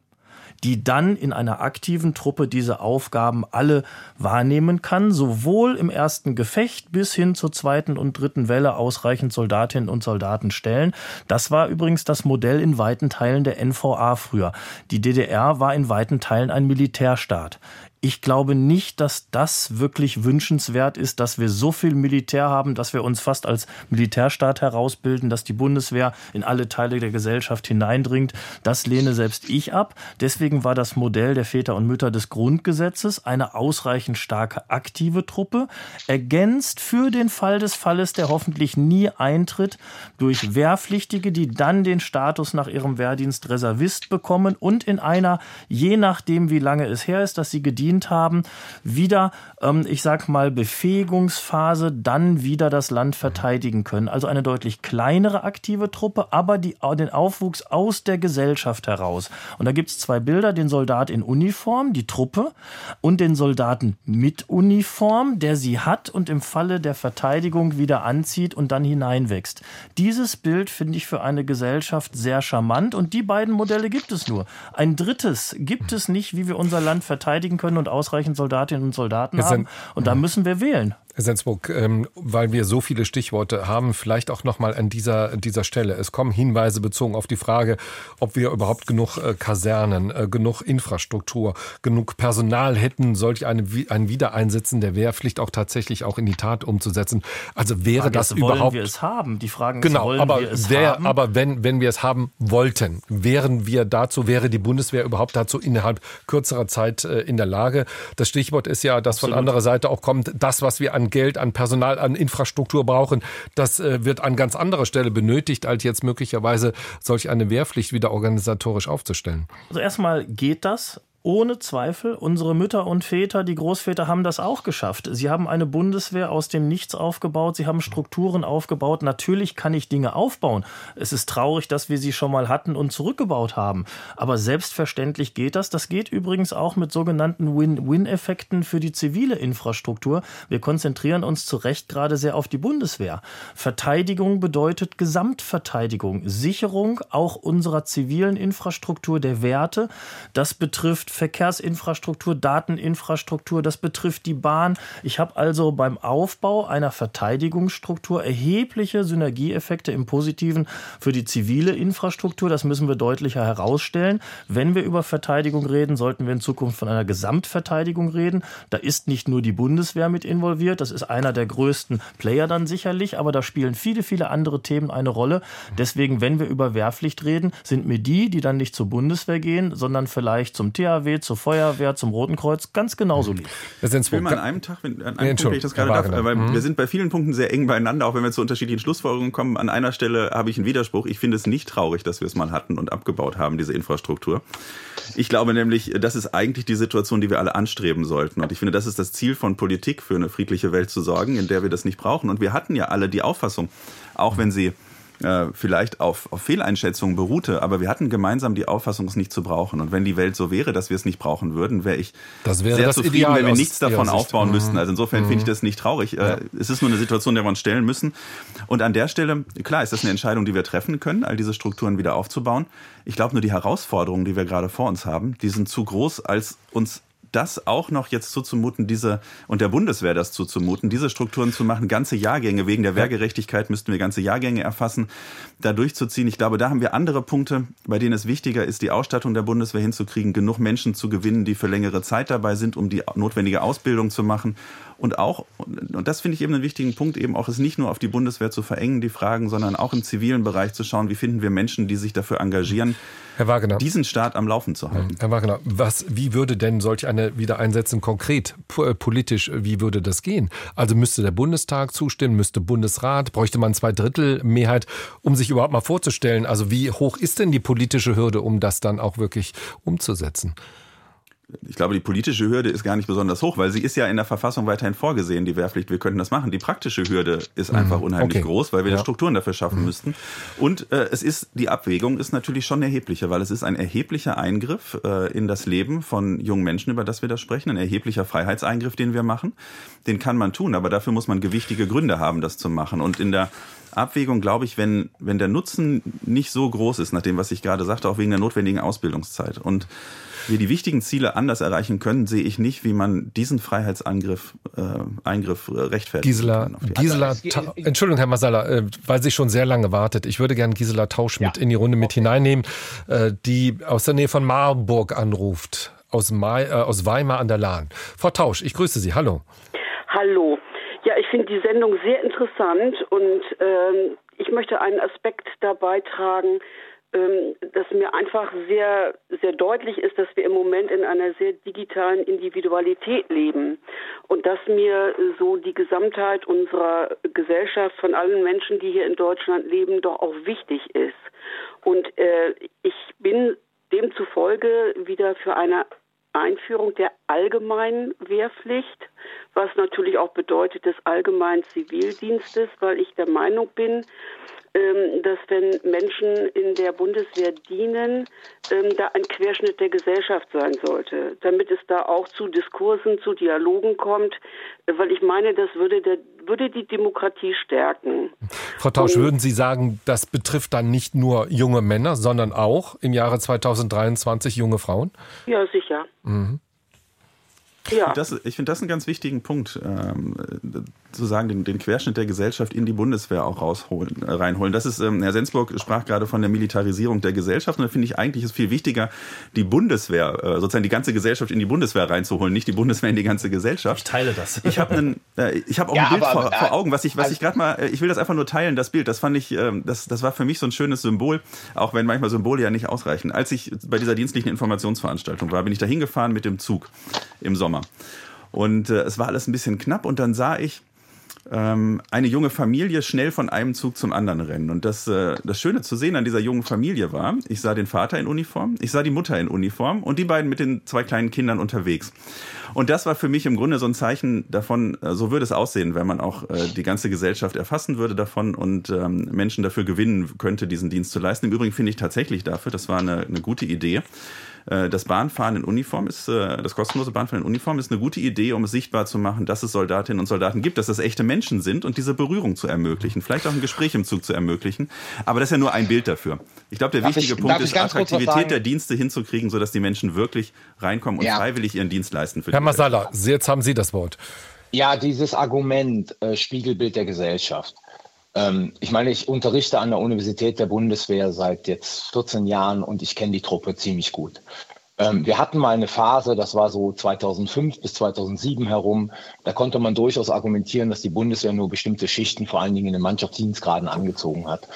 die dann in einer aktiven Truppe diese Aufgaben alle wahrnehmen kann, sowohl im ersten Gefecht bis hin zur zweiten und dritten Welle ausreichend Soldatinnen und Soldaten stellen. Das war übrigens das Modell in weiten Teilen der NVA früher. Die DDR war in weiten Teilen ein Militärstaat ich glaube nicht, dass das wirklich wünschenswert ist, dass wir so viel Militär haben, dass wir uns fast als Militärstaat herausbilden, dass die Bundeswehr in alle Teile der Gesellschaft hineindringt. Das lehne selbst ich ab. Deswegen war das Modell der Väter und Mütter des Grundgesetzes eine ausreichend starke aktive Truppe, ergänzt für den Fall des Falles, der hoffentlich nie eintritt, durch Wehrpflichtige, die dann den Status nach ihrem Wehrdienst Reservist bekommen und in einer, je nachdem wie lange es her ist, dass sie gedient gedient haben, wieder, ähm, ich sag mal, Befähigungsphase, dann wieder das Land verteidigen können. Also eine deutlich kleinere aktive Truppe, aber die, den Aufwuchs aus der Gesellschaft heraus. Und da gibt es zwei Bilder, den Soldat in Uniform, die Truppe, und den Soldaten mit Uniform, der sie hat und im Falle der Verteidigung wieder anzieht und dann hineinwächst. Dieses Bild finde ich für eine Gesellschaft sehr charmant und die beiden Modelle gibt es nur. Ein drittes gibt es nicht, wie wir unser Land verteidigen können und ausreichend Soldatinnen und Soldaten haben. Und da müssen wir wählen. Herr Sensburg, ähm, weil wir so viele Stichworte haben, vielleicht auch nochmal an dieser, dieser Stelle. Es kommen Hinweise bezogen auf die Frage, ob wir überhaupt genug äh, Kasernen, äh, genug Infrastruktur, genug Personal hätten, solch eine, ein Wiedereinsetzen der Wehrpflicht auch tatsächlich auch in die Tat umzusetzen. Also wäre das ist, überhaupt... Wollen wir es haben? Die Fragen genau, wollen aber wir es wer, haben? Aber wenn, wenn wir es haben wollten, wären wir dazu, wäre die Bundeswehr überhaupt dazu innerhalb kürzerer Zeit äh, in der Lage? Das Stichwort ist ja, dass Absolut. von anderer Seite auch kommt, das, was wir an an Geld, an Personal, an Infrastruktur brauchen, das äh, wird an ganz anderer Stelle benötigt, als jetzt möglicherweise solch eine Wehrpflicht wieder organisatorisch aufzustellen. Also erstmal geht das Ohne Zweifel, unsere Mütter und Väter, die Großväter haben das auch geschafft. Sie haben eine Bundeswehr aus dem Nichts aufgebaut, sie haben Strukturen aufgebaut. Natürlich kann ich Dinge aufbauen. Es ist traurig, dass wir sie schon mal hatten und zurückgebaut haben. Aber selbstverständlich geht das. Das geht übrigens auch mit sogenannten Win-Win-Effekten für die zivile Infrastruktur. Wir konzentrieren uns zu Recht gerade sehr auf die Bundeswehr. Verteidigung bedeutet Gesamtverteidigung, Sicherung auch unserer zivilen Infrastruktur der Werte. Das betrifft Verkehrsinfrastruktur, Dateninfrastruktur, das betrifft die Bahn. Ich habe also beim Aufbau einer Verteidigungsstruktur erhebliche Synergieeffekte im Positiven für die zivile Infrastruktur. Das müssen wir deutlicher herausstellen. Wenn wir über Verteidigung reden, sollten wir in Zukunft von einer Gesamtverteidigung reden. Da ist nicht nur die Bundeswehr mit involviert, das ist einer der größten Player dann sicherlich, aber da spielen viele, viele andere Themen eine Rolle. Deswegen, wenn wir über Wehrpflicht reden, sind mir die, die dann nicht zur Bundeswehr gehen, sondern vielleicht zum THW THW, zur Feuerwehr, zum Roten Kreuz ganz genauso lieb. Ich will mal an einem Tag, wenn, an einem Punkt, wenn ich das gerade darf, weil mhm. wir sind bei vielen Punkten sehr eng beieinander, auch wenn wir zu unterschiedlichen Schlussfolgerungen kommen. An einer Stelle habe ich einen Widerspruch. Ich finde es nicht traurig, dass wir es mal hatten und abgebaut haben, diese Infrastruktur. Ich glaube nämlich, das ist eigentlich die Situation, die wir alle anstreben sollten. Und ich finde, das ist das Ziel von Politik, für eine friedliche Welt zu sorgen, in der wir das nicht brauchen. Und wir hatten ja alle die Auffassung, auch wenn sie äh, vielleicht auf, auf Fehleinschätzungen beruhte, aber wir hatten gemeinsam die Auffassung, es nicht zu brauchen. Und wenn die Welt so wäre, dass wir es nicht brauchen würden, wäre ich wäre sehr zufrieden, Ideal wenn wir nichts davon aufbauen mhm. müssten. Also insofern mhm. finde ich das nicht traurig. Äh, ja. Es ist nur eine Situation, der wir uns stellen müssen. Und an der Stelle, klar, ist das eine Entscheidung, die wir treffen können, all diese Strukturen wieder aufzubauen. Ich glaube nur, die Herausforderungen, die wir gerade vor uns haben, die sind zu groß, als uns das auch noch jetzt zuzumuten, diese und der Bundeswehr das zuzumuten, diese Strukturen zu machen, ganze Jahrgänge wegen der Wehrgerechtigkeit müssten wir ganze Jahrgänge erfassen, da durchzuziehen. Ich glaube, da haben wir andere Punkte, bei denen es wichtiger ist, die Ausstattung der Bundeswehr hinzukriegen, genug Menschen zu gewinnen, die für längere Zeit dabei sind, um die notwendige Ausbildung zu machen und auch, und das finde ich eben einen wichtigen Punkt, eben auch es nicht nur auf die Bundeswehr zu verengen, die Fragen, sondern auch im zivilen Bereich zu schauen, wie finden wir Menschen, die sich dafür engagieren, Herr Wagner, diesen Staat am Laufen zu halten. Herr Wagner, was, wie würde denn solch eine Wiedereinsetzung konkret äh, politisch, wie würde das gehen? Also müsste der Bundestag zustimmen, müsste Bundesrat, bräuchte man zwei Drittel Mehrheit, um sich überhaupt mal vorzustellen, also wie hoch ist denn die politische Hürde, um das dann auch wirklich umzusetzen? Ich glaube, die politische Hürde ist gar nicht besonders hoch, weil sie ist ja in der Verfassung weiterhin vorgesehen, die Wehrpflicht. Wir könnten das machen. Die praktische Hürde ist mhm. einfach unheimlich okay. groß, weil wir ja. Strukturen dafür schaffen mhm. müssten. Und äh, es ist, die Abwägung ist natürlich schon erheblicher, weil es ist ein erheblicher Eingriff äh, in das Leben von jungen Menschen, über das wir da sprechen, ein erheblicher Freiheitseingriff, den wir machen. Den kann man tun, aber dafür muss man gewichtige Gründe haben, das zu machen. Und in der Abwägung, glaube ich, wenn, wenn der Nutzen nicht so groß ist, nach dem, was ich gerade sagte, auch wegen der notwendigen Ausbildungszeit und wir die wichtigen Ziele anders erreichen können, sehe ich nicht, wie man diesen Freiheitsangriff äh, Eingriff äh, rechtfertigt. Gisela, Gisela Entschuldigung, Herr Masala, äh, weil sie schon sehr lange wartet. Ich würde gerne Gisela Tausch mit ja. in die Runde mit okay. hineinnehmen, äh, die aus der Nähe von Marburg anruft, aus, Mai, äh, aus Weimar an der Lahn. Frau Tausch, ich grüße Sie. Hallo. Hallo. Ja, ich finde die Sendung sehr interessant und ähm, ich möchte einen Aspekt dabei tragen, ähm, dass mir einfach sehr, sehr deutlich ist, dass wir im Moment in einer sehr digitalen Individualität leben und dass mir so die Gesamtheit unserer Gesellschaft von allen Menschen, die hier in Deutschland leben, doch auch wichtig ist. Und äh, ich bin demzufolge wieder für eine Einführung der allgemeinen Wehrpflicht, was natürlich auch bedeutet des allgemeinen Zivildienstes, weil ich der Meinung bin, ähm, dass wenn Menschen in der Bundeswehr dienen, ähm, da ein Querschnitt der Gesellschaft sein sollte, damit es da auch zu Diskursen, zu Dialogen kommt, weil ich meine, das würde, der, würde die Demokratie stärken. Frau Tausch, Und, würden Sie sagen, das betrifft dann nicht nur junge Männer, sondern auch im Jahre 2023 junge Frauen? Ja, sicher. Mhm. Ja. Das, ich finde das einen ganz wichtigen Punkt, ähm, sozusagen den, den Querschnitt der Gesellschaft in die Bundeswehr auch rausholen, äh, reinholen. Das ist, ähm, Herr Sensburg sprach gerade von der Militarisierung der Gesellschaft und da finde ich eigentlich ist viel wichtiger, die Bundeswehr, äh, sozusagen die ganze Gesellschaft in die Bundeswehr reinzuholen, nicht die Bundeswehr in die ganze Gesellschaft. Ich teile das. Ich habe einen, äh, ich habe auch ja, ein Bild aber, vor, vor, Augen, was ich, was also, ich gerade mal, äh, ich will das einfach nur teilen, das Bild. Das fand ich, äh, das, das war für mich so ein schönes Symbol, auch wenn manchmal Symbole ja nicht ausreichen. Als ich bei dieser dienstlichen Informationsveranstaltung war, bin ich da hingefahren mit dem Zug im Sommer. Und äh, es war alles ein bisschen knapp und dann sah ich ähm, eine junge Familie schnell von einem Zug zum anderen rennen. Und das, äh, das Schöne zu sehen an dieser jungen Familie war, ich sah den Vater in Uniform, ich sah die Mutter in Uniform und die beiden mit den zwei kleinen Kindern unterwegs. Und das war für mich im Grunde so ein Zeichen davon, äh, so würde es aussehen, wenn man auch äh, die ganze Gesellschaft erfassen würde davon und ähm, Menschen dafür gewinnen könnte, diesen Dienst zu leisten. Im Übrigen finde ich tatsächlich dafür, das war eine, eine gute Idee, das Bahnfahren in Uniform ist, äh, das kostenlose Bahnfahren in Uniform ist eine gute Idee, um es sichtbar zu machen, dass es Soldatinnen und Soldaten gibt, dass das echte Menschen sind und diese Berührung zu ermöglichen, vielleicht auch ein Gespräch im Zug zu ermöglichen. Aber das ist ja nur ein Bild dafür. Ich glaube, der darf wichtige ich, Punkt ist, Attraktivität der Dienste hinzukriegen, sodass die Menschen wirklich reinkommen und ja. freiwillig ihren Dienst leisten. Herr Masala, jetzt haben Sie das Wort. Ja, dieses Argument äh, Spiegelbild der Gesellschaft. Ähm, ich meine, ich unterrichte an der Universität der Bundeswehr seit jetzt 14 Jahren und ich kenne die Truppe ziemlich gut. Ähm, wir hatten mal eine Phase, das war so 2005 bis 2007 herum, da konnte man durchaus argumentieren, dass die Bundeswehr nur bestimmte Schichten, vor allen Dingen in den Mannschaftsdienstgraden, angezogen hat.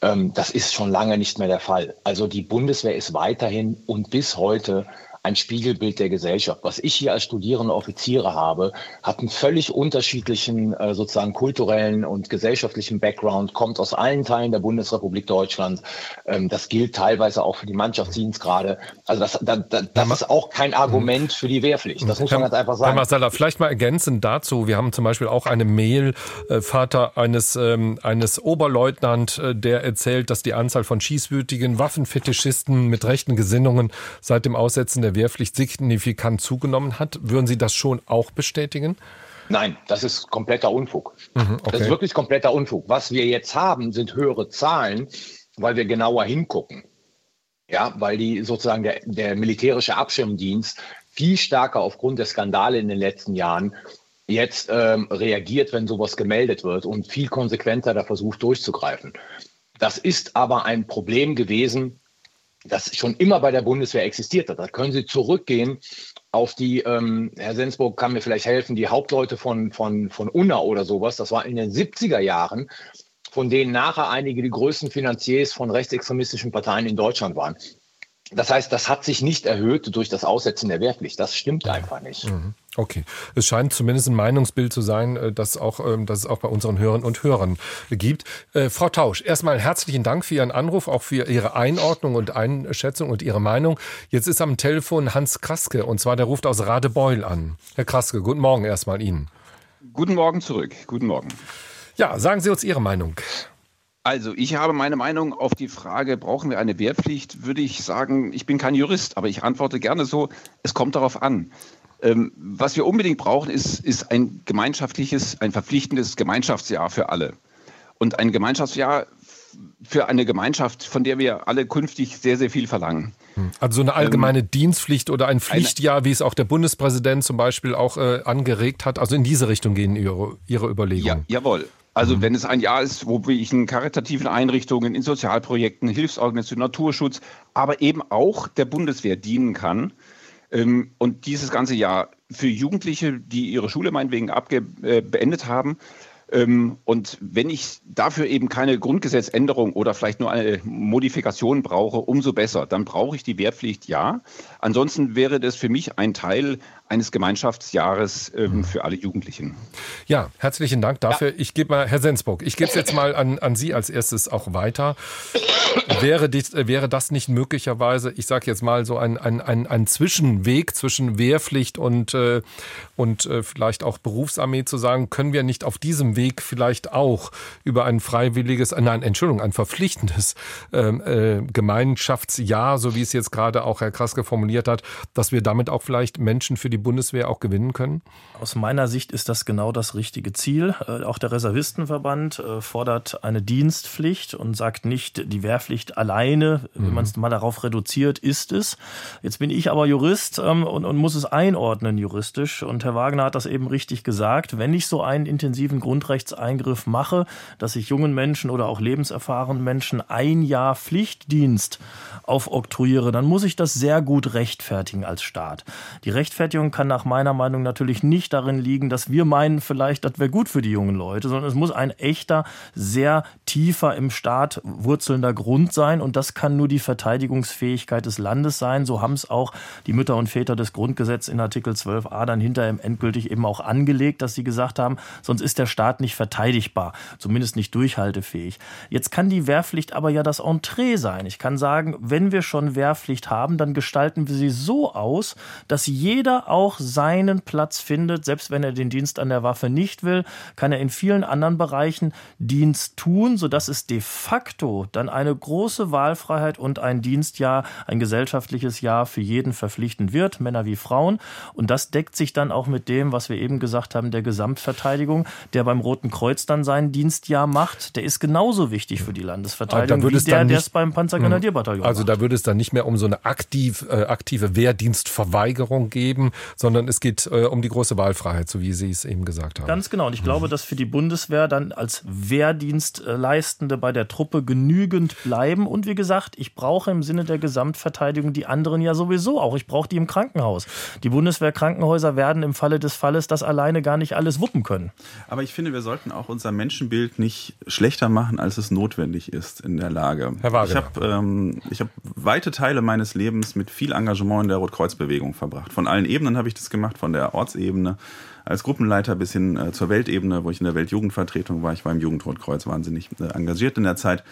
Ähm, das ist schon lange nicht mehr der Fall. Also die Bundeswehr ist weiterhin und bis heute ein Spiegelbild der Gesellschaft. Was ich hier als studierende Offiziere habe, hat einen völlig unterschiedlichen äh, sozusagen kulturellen und gesellschaftlichen Background, kommt aus allen Teilen der Bundesrepublik Deutschland. Ähm, das gilt teilweise auch für die Mannschaftsdienstgrade. Also das, da, da, das ist auch kein Argument für die Wehrpflicht. Das muss man ganz einfach sagen. Herr Marcella, vielleicht mal ergänzend dazu. Wir haben zum Beispiel auch eine Mail, äh, Vater eines, ähm, eines Oberleutnant, äh, der erzählt, dass die Anzahl von schießwütigen Waffenfetischisten mit rechten Gesinnungen seit dem Aussetzen der Wehrpflicht signifikant zugenommen hat. Würden Sie das schon auch bestätigen? Nein, das ist kompletter Unfug. Mhm, okay. Das ist wirklich kompletter Unfug. Was wir jetzt haben, sind höhere Zahlen, weil wir genauer hingucken. Ja, weil die sozusagen der, der militärische Abschirmdienst viel stärker aufgrund der Skandale in den letzten Jahren jetzt ähm, reagiert, wenn sowas gemeldet wird und viel konsequenter da versucht durchzugreifen. Das ist aber ein Problem gewesen, das schon immer bei der Bundeswehr existiert hat. Da können Sie zurückgehen auf die, ähm, Herr Sensburg kann mir vielleicht helfen, die Hauptleute von, von, von UNA oder sowas. Das war in den 70er Jahren, von denen nachher einige die größten Finanziers von rechtsextremistischen Parteien in Deutschland waren. Das heißt, das hat sich nicht erhöht durch das Aussetzen der Wehrpflicht. Das stimmt einfach nicht. Mhm. Okay. Es scheint zumindest ein Meinungsbild zu sein, äh, das, auch, ähm, das es auch bei unseren Hörern und Hörern gibt. Äh, Frau Tausch, erstmal herzlichen Dank für Ihren Anruf, auch für Ihre Einordnung und Einschätzung und Ihre Meinung. Jetzt ist am Telefon Hans Kraske und zwar der ruft aus Radebeul an. Herr Kraske, guten Morgen erstmal Ihnen. Guten Morgen zurück. Guten Morgen. Ja, sagen Sie uns Ihre Meinung. Also, ich habe meine Meinung auf die Frage, brauchen wir eine Wehrpflicht, würde ich sagen, ich bin kein Jurist, aber ich antworte gerne so, es kommt darauf an. Ähm, was wir unbedingt brauchen, ist, ist ein gemeinschaftliches, ein verpflichtendes Gemeinschaftsjahr für alle. Und ein Gemeinschaftsjahr für eine Gemeinschaft, von der wir alle künftig sehr, sehr viel verlangen. Hm. Also so eine allgemeine ähm, Dienstpflicht oder ein Pflichtjahr, wie es auch der Bundespräsident zum Beispiel auch äh, angeregt hat. Also in diese Richtung gehen Ihre, Ihre Überlegungen. Ja, jawohl. Also mhm. wenn es ein Jahr ist, wo ich in karitativen Einrichtungen, in Sozialprojekten, Hilfsorganisationen, Naturschutz, aber eben auch der Bundeswehr dienen kann. Ähm, und dieses ganze Jahr für Jugendliche, die ihre Schule meinetwegen abge äh, beendet haben, ähm, und wenn ich dafür eben keine Grundgesetzänderung oder vielleicht nur eine Modifikation brauche, umso besser. Dann brauche ich die Wehrpflicht, ja. Ansonsten wäre das für mich ein Teil eines Gemeinschaftsjahres ähm, für alle Jugendlichen. Ja, herzlichen Dank dafür. Ja. Ich gebe mal, Herr Sensburg, ich gebe es jetzt mal an, an Sie als erstes auch weiter. wäre, die, wäre das nicht möglicherweise, ich sage jetzt mal so ein, ein, ein, ein Zwischenweg zwischen Wehrpflicht und, äh, und äh, vielleicht auch Berufsarmee zu sagen, können wir nicht auf diesem Weg vielleicht auch über ein freiwilliges, äh, nein, Entschuldigung, ein verpflichtendes ähm, äh, Gemeinschaftsjahr, so wie es jetzt gerade auch Herr Kraske formuliert hat, dass wir damit auch vielleicht Menschen für die Bundeswehr auch gewinnen können? Aus meiner Sicht ist das genau das richtige Ziel. Äh, auch der Reservistenverband äh, fordert eine Dienstpflicht und sagt nicht, die Wehrpflicht alleine, mhm. wenn man es mal darauf reduziert, ist es. Jetzt bin ich aber Jurist ähm, und, und muss es einordnen juristisch. Und Herr Wagner hat das eben richtig gesagt. Wenn ich so einen intensiven Grundrechtseingriff mache, dass ich jungen Menschen oder auch lebenserfahrenen Menschen ein Jahr Pflichtdienst aufoktroyiere, dann muss ich das sehr gut rechtfertigen als Staat. Die Rechtfertigung kann nach meiner Meinung natürlich nicht darin liegen, dass wir meinen, vielleicht, das wäre gut für die jungen Leute, sondern es muss ein echter, sehr tiefer im Staat wurzelnder Grund sein. Und das kann nur die Verteidigungsfähigkeit des Landes sein. So haben es auch die Mütter und Väter des Grundgesetzes in Artikel 12a dann hinterher endgültig eben auch angelegt, dass sie gesagt haben, sonst ist der Staat nicht verteidigbar, zumindest nicht durchhaltefähig. Jetzt kann die Wehrpflicht aber ja das Entree sein. Ich kann sagen, wenn wir schon Wehrpflicht haben, dann gestalten wir sie so aus, dass jeder auch seinen Platz findet, selbst wenn er den Dienst an der Waffe nicht will, kann er in vielen anderen Bereichen Dienst tun, sodass es de facto dann eine große Wahlfreiheit und ein Dienstjahr, ein gesellschaftliches Jahr für jeden verpflichtend wird, Männer wie Frauen. Und das deckt sich dann auch mit dem, was wir eben gesagt haben, der Gesamtverteidigung, der beim Roten Kreuz dann sein Dienstjahr macht. Der ist genauso wichtig für die Landesverteidigung wie der, der es beim Panzergrenadierbataillon Also da würde es dann nicht mehr um so eine aktiv, äh, aktive Wehrdienstverweigerung geben, sondern es geht äh, um die große Wahlfreiheit, so wie Sie es eben gesagt haben. Ganz genau. Und ich mhm. glaube, dass für die Bundeswehr dann als Wehrdienstleistende bei der Truppe genügend bleiben. Und wie gesagt, ich brauche im Sinne der Gesamtverteidigung die anderen ja sowieso auch. Ich brauche die im Krankenhaus. Die Bundeswehrkrankenhäuser werden im Falle des Falles das alleine gar nicht alles wuppen können. Aber ich finde, wir sollten auch unser Menschenbild nicht schlechter machen, als es notwendig ist in der Lage. Herr Wagner. Ich habe ähm, hab weite Teile meines Lebens mit viel Engagement in der Rotkreuzbewegung verbracht. Von allen Ebenen habe ich das gemacht, von der Ortsebene als Gruppenleiter bis hin äh, zur Weltebene, wo ich in der Weltjugendvertretung war. Ich war im Jugendrotkreuz wahnsinnig äh, engagiert in der Zeit.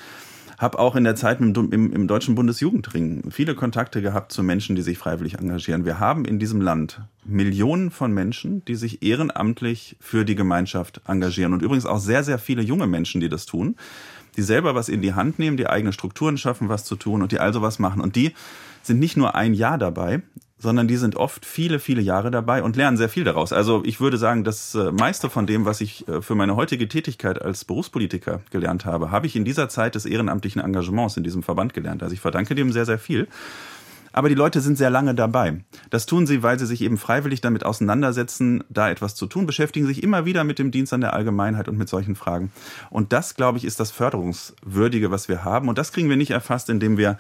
Habe auch in der Zeit im, im, im Deutschen Bundesjugendring viele Kontakte gehabt zu Menschen, die sich freiwillig engagieren. Wir haben in diesem Land Millionen von Menschen, die sich ehrenamtlich für die Gemeinschaft engagieren. Und übrigens auch sehr, sehr viele junge Menschen, die das tun, die selber was in die Hand nehmen, die eigene Strukturen schaffen, was zu tun und die also was machen. Und die sind nicht nur ein Jahr dabei, sondern die sind oft viele, viele Jahre dabei und lernen sehr viel daraus. Also ich würde sagen, das äh, meiste von dem, was ich äh, für meine heutige Tätigkeit als Berufspolitiker gelernt habe, habe ich in dieser Zeit des ehrenamtlichen Engagements in diesem Verband gelernt. Also ich verdanke dem sehr, sehr viel. Aber die Leute sind sehr lange dabei. Das tun sie, weil sie sich eben freiwillig damit auseinandersetzen, da etwas zu tun, beschäftigen sich immer wieder mit dem Dienst an der Allgemeinheit und mit solchen Fragen. Und das, glaube ich, ist das Förderungswürdige, was wir haben. Und das kriegen wir nicht erfasst, indem wir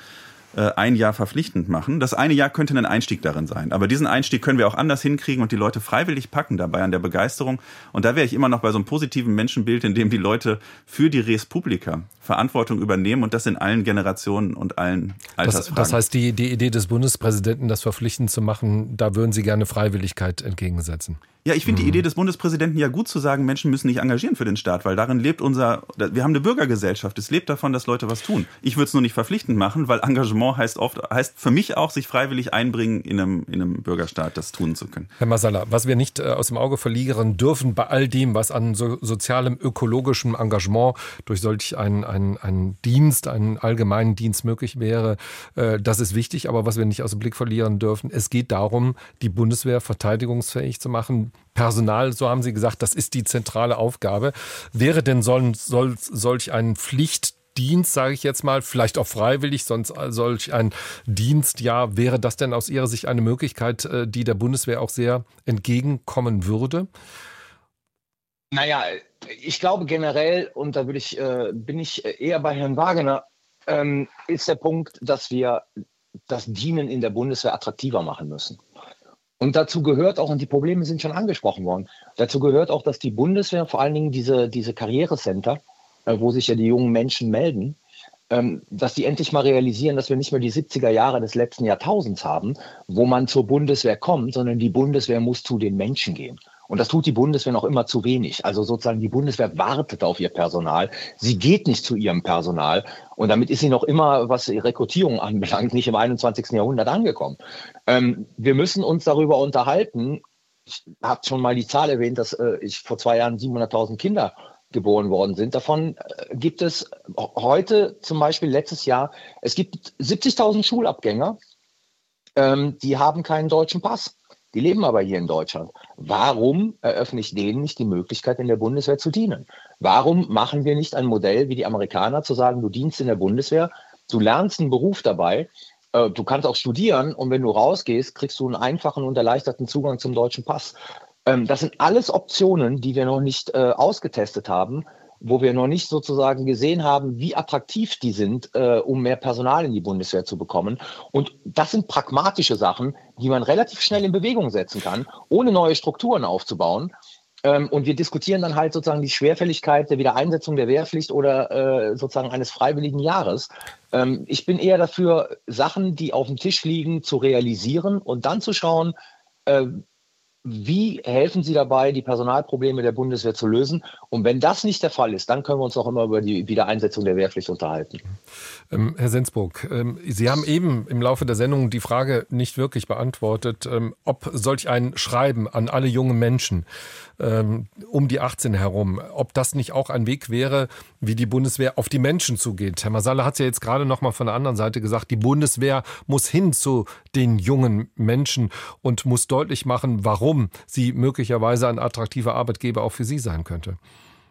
ein Jahr verpflichtend machen. Das eine Jahr könnte ein Einstieg darin sein. Aber diesen Einstieg können wir auch anders hinkriegen und die Leute freiwillig packen dabei an der Begeisterung. Und da wäre ich immer noch bei so einem positiven Menschenbild, in dem die Leute für die Res Publica Verantwortung übernehmen und das in allen Generationen und allen Altersfragen. Das, das heißt, die, die Idee des Bundespräsidenten, das verpflichtend zu machen, da würden Sie gerne Freiwilligkeit entgegensetzen. Ja, ich finde mhm. die Idee des Bundespräsidenten ja gut zu sagen, Menschen müssen nicht engagieren für den Staat, weil darin lebt unser, wir haben eine Bürgergesellschaft, es lebt davon, dass Leute was tun. Ich würde es nur nicht verpflichtend machen, weil Engagement heißt oft, heißt für mich auch, sich freiwillig einbringen, in einem, in einem Bürgerstaat das tun zu können. Herr Masala, was wir nicht äh, aus dem Auge verlieren dürfen bei all dem, was an so, sozialem, ökologischem Engagement durch solch einen, einen, einen Dienst, einen allgemeinen Dienst möglich wäre, äh, das ist wichtig, aber was wir nicht aus dem Blick verlieren dürfen, es geht darum, die Bundeswehr verteidigungsfähig zu machen, Personal, so haben Sie gesagt, das ist die zentrale Aufgabe. Wäre denn soll, soll, solch ein Pflichtdienst, sage ich jetzt mal, vielleicht auch freiwillig, sonst solch ein Dienst, ja, wäre das denn aus Ihrer Sicht eine Möglichkeit, äh, die der Bundeswehr auch sehr entgegenkommen würde? Naja, ich glaube generell, und da ich, äh, bin ich eher bei Herrn Wagener, ähm, ist der Punkt, dass wir das Dienen in der Bundeswehr attraktiver machen müssen. Und dazu gehört auch, und die Probleme sind schon angesprochen worden, dazu gehört auch, dass die Bundeswehr, vor allen Dingen diese, diese Karrierecenter, äh, wo sich ja die jungen Menschen melden, ähm, dass die endlich mal realisieren, dass wir nicht mehr die 70er Jahre des letzten Jahrtausends haben, wo man zur Bundeswehr kommt, sondern die Bundeswehr muss zu den Menschen gehen. Und das tut die Bundeswehr noch immer zu wenig. Also sozusagen die Bundeswehr wartet auf ihr Personal. Sie geht nicht zu ihrem Personal. Und damit ist sie noch immer, was Rekrutierung anbelangt, nicht im 21. Jahrhundert angekommen. Ähm, wir müssen uns darüber unterhalten. Ich habe schon mal die Zahl erwähnt, dass äh, ich vor zwei Jahren 700.000 Kinder geboren worden sind. Davon äh, gibt es heute zum Beispiel letztes Jahr, es gibt 70.000 Schulabgänger, ähm, die haben keinen deutschen Pass. Die leben aber hier in Deutschland. Warum eröffne ich denen nicht die Möglichkeit, in der Bundeswehr zu dienen? Warum machen wir nicht ein Modell wie die Amerikaner, zu sagen, du dienst in der Bundeswehr, du lernst einen Beruf dabei, äh, du kannst auch studieren und wenn du rausgehst, kriegst du einen einfachen und erleichterten Zugang zum deutschen Pass. Ähm, das sind alles Optionen, die wir noch nicht äh, ausgetestet haben, wo wir noch nicht sozusagen gesehen haben, wie attraktiv die sind, äh, um mehr Personal in die Bundeswehr zu bekommen. Und das sind pragmatische Sachen, die man relativ schnell in Bewegung setzen kann, ohne neue Strukturen aufzubauen. Ähm, und wir diskutieren dann halt sozusagen die Schwerfälligkeit der Wiedereinsetzung der Wehrpflicht oder äh, sozusagen eines freiwilligen Jahres. Ähm, ich bin eher dafür, Sachen, die auf dem Tisch liegen, zu realisieren und dann zu schauen, äh, wie helfen Sie dabei, die Personalprobleme der Bundeswehr zu lösen? Und wenn das nicht der Fall ist, dann können wir uns auch immer über die Wiedereinsetzung der Wehrpflicht unterhalten. Ähm, Herr Sensburg, ähm, Sie haben eben im Laufe der Sendung die Frage nicht wirklich beantwortet, ähm, ob solch ein Schreiben an alle jungen Menschen ähm, um die 18 herum, ob das nicht auch ein Weg wäre, wie die Bundeswehr auf die Menschen zugeht. Herr Masala hat es ja jetzt gerade noch mal von der anderen Seite gesagt, die Bundeswehr muss hin zu den jungen Menschen und muss deutlich machen, warum sie möglicherweise ein attraktiver Arbeitgeber auch für sie sein könnte.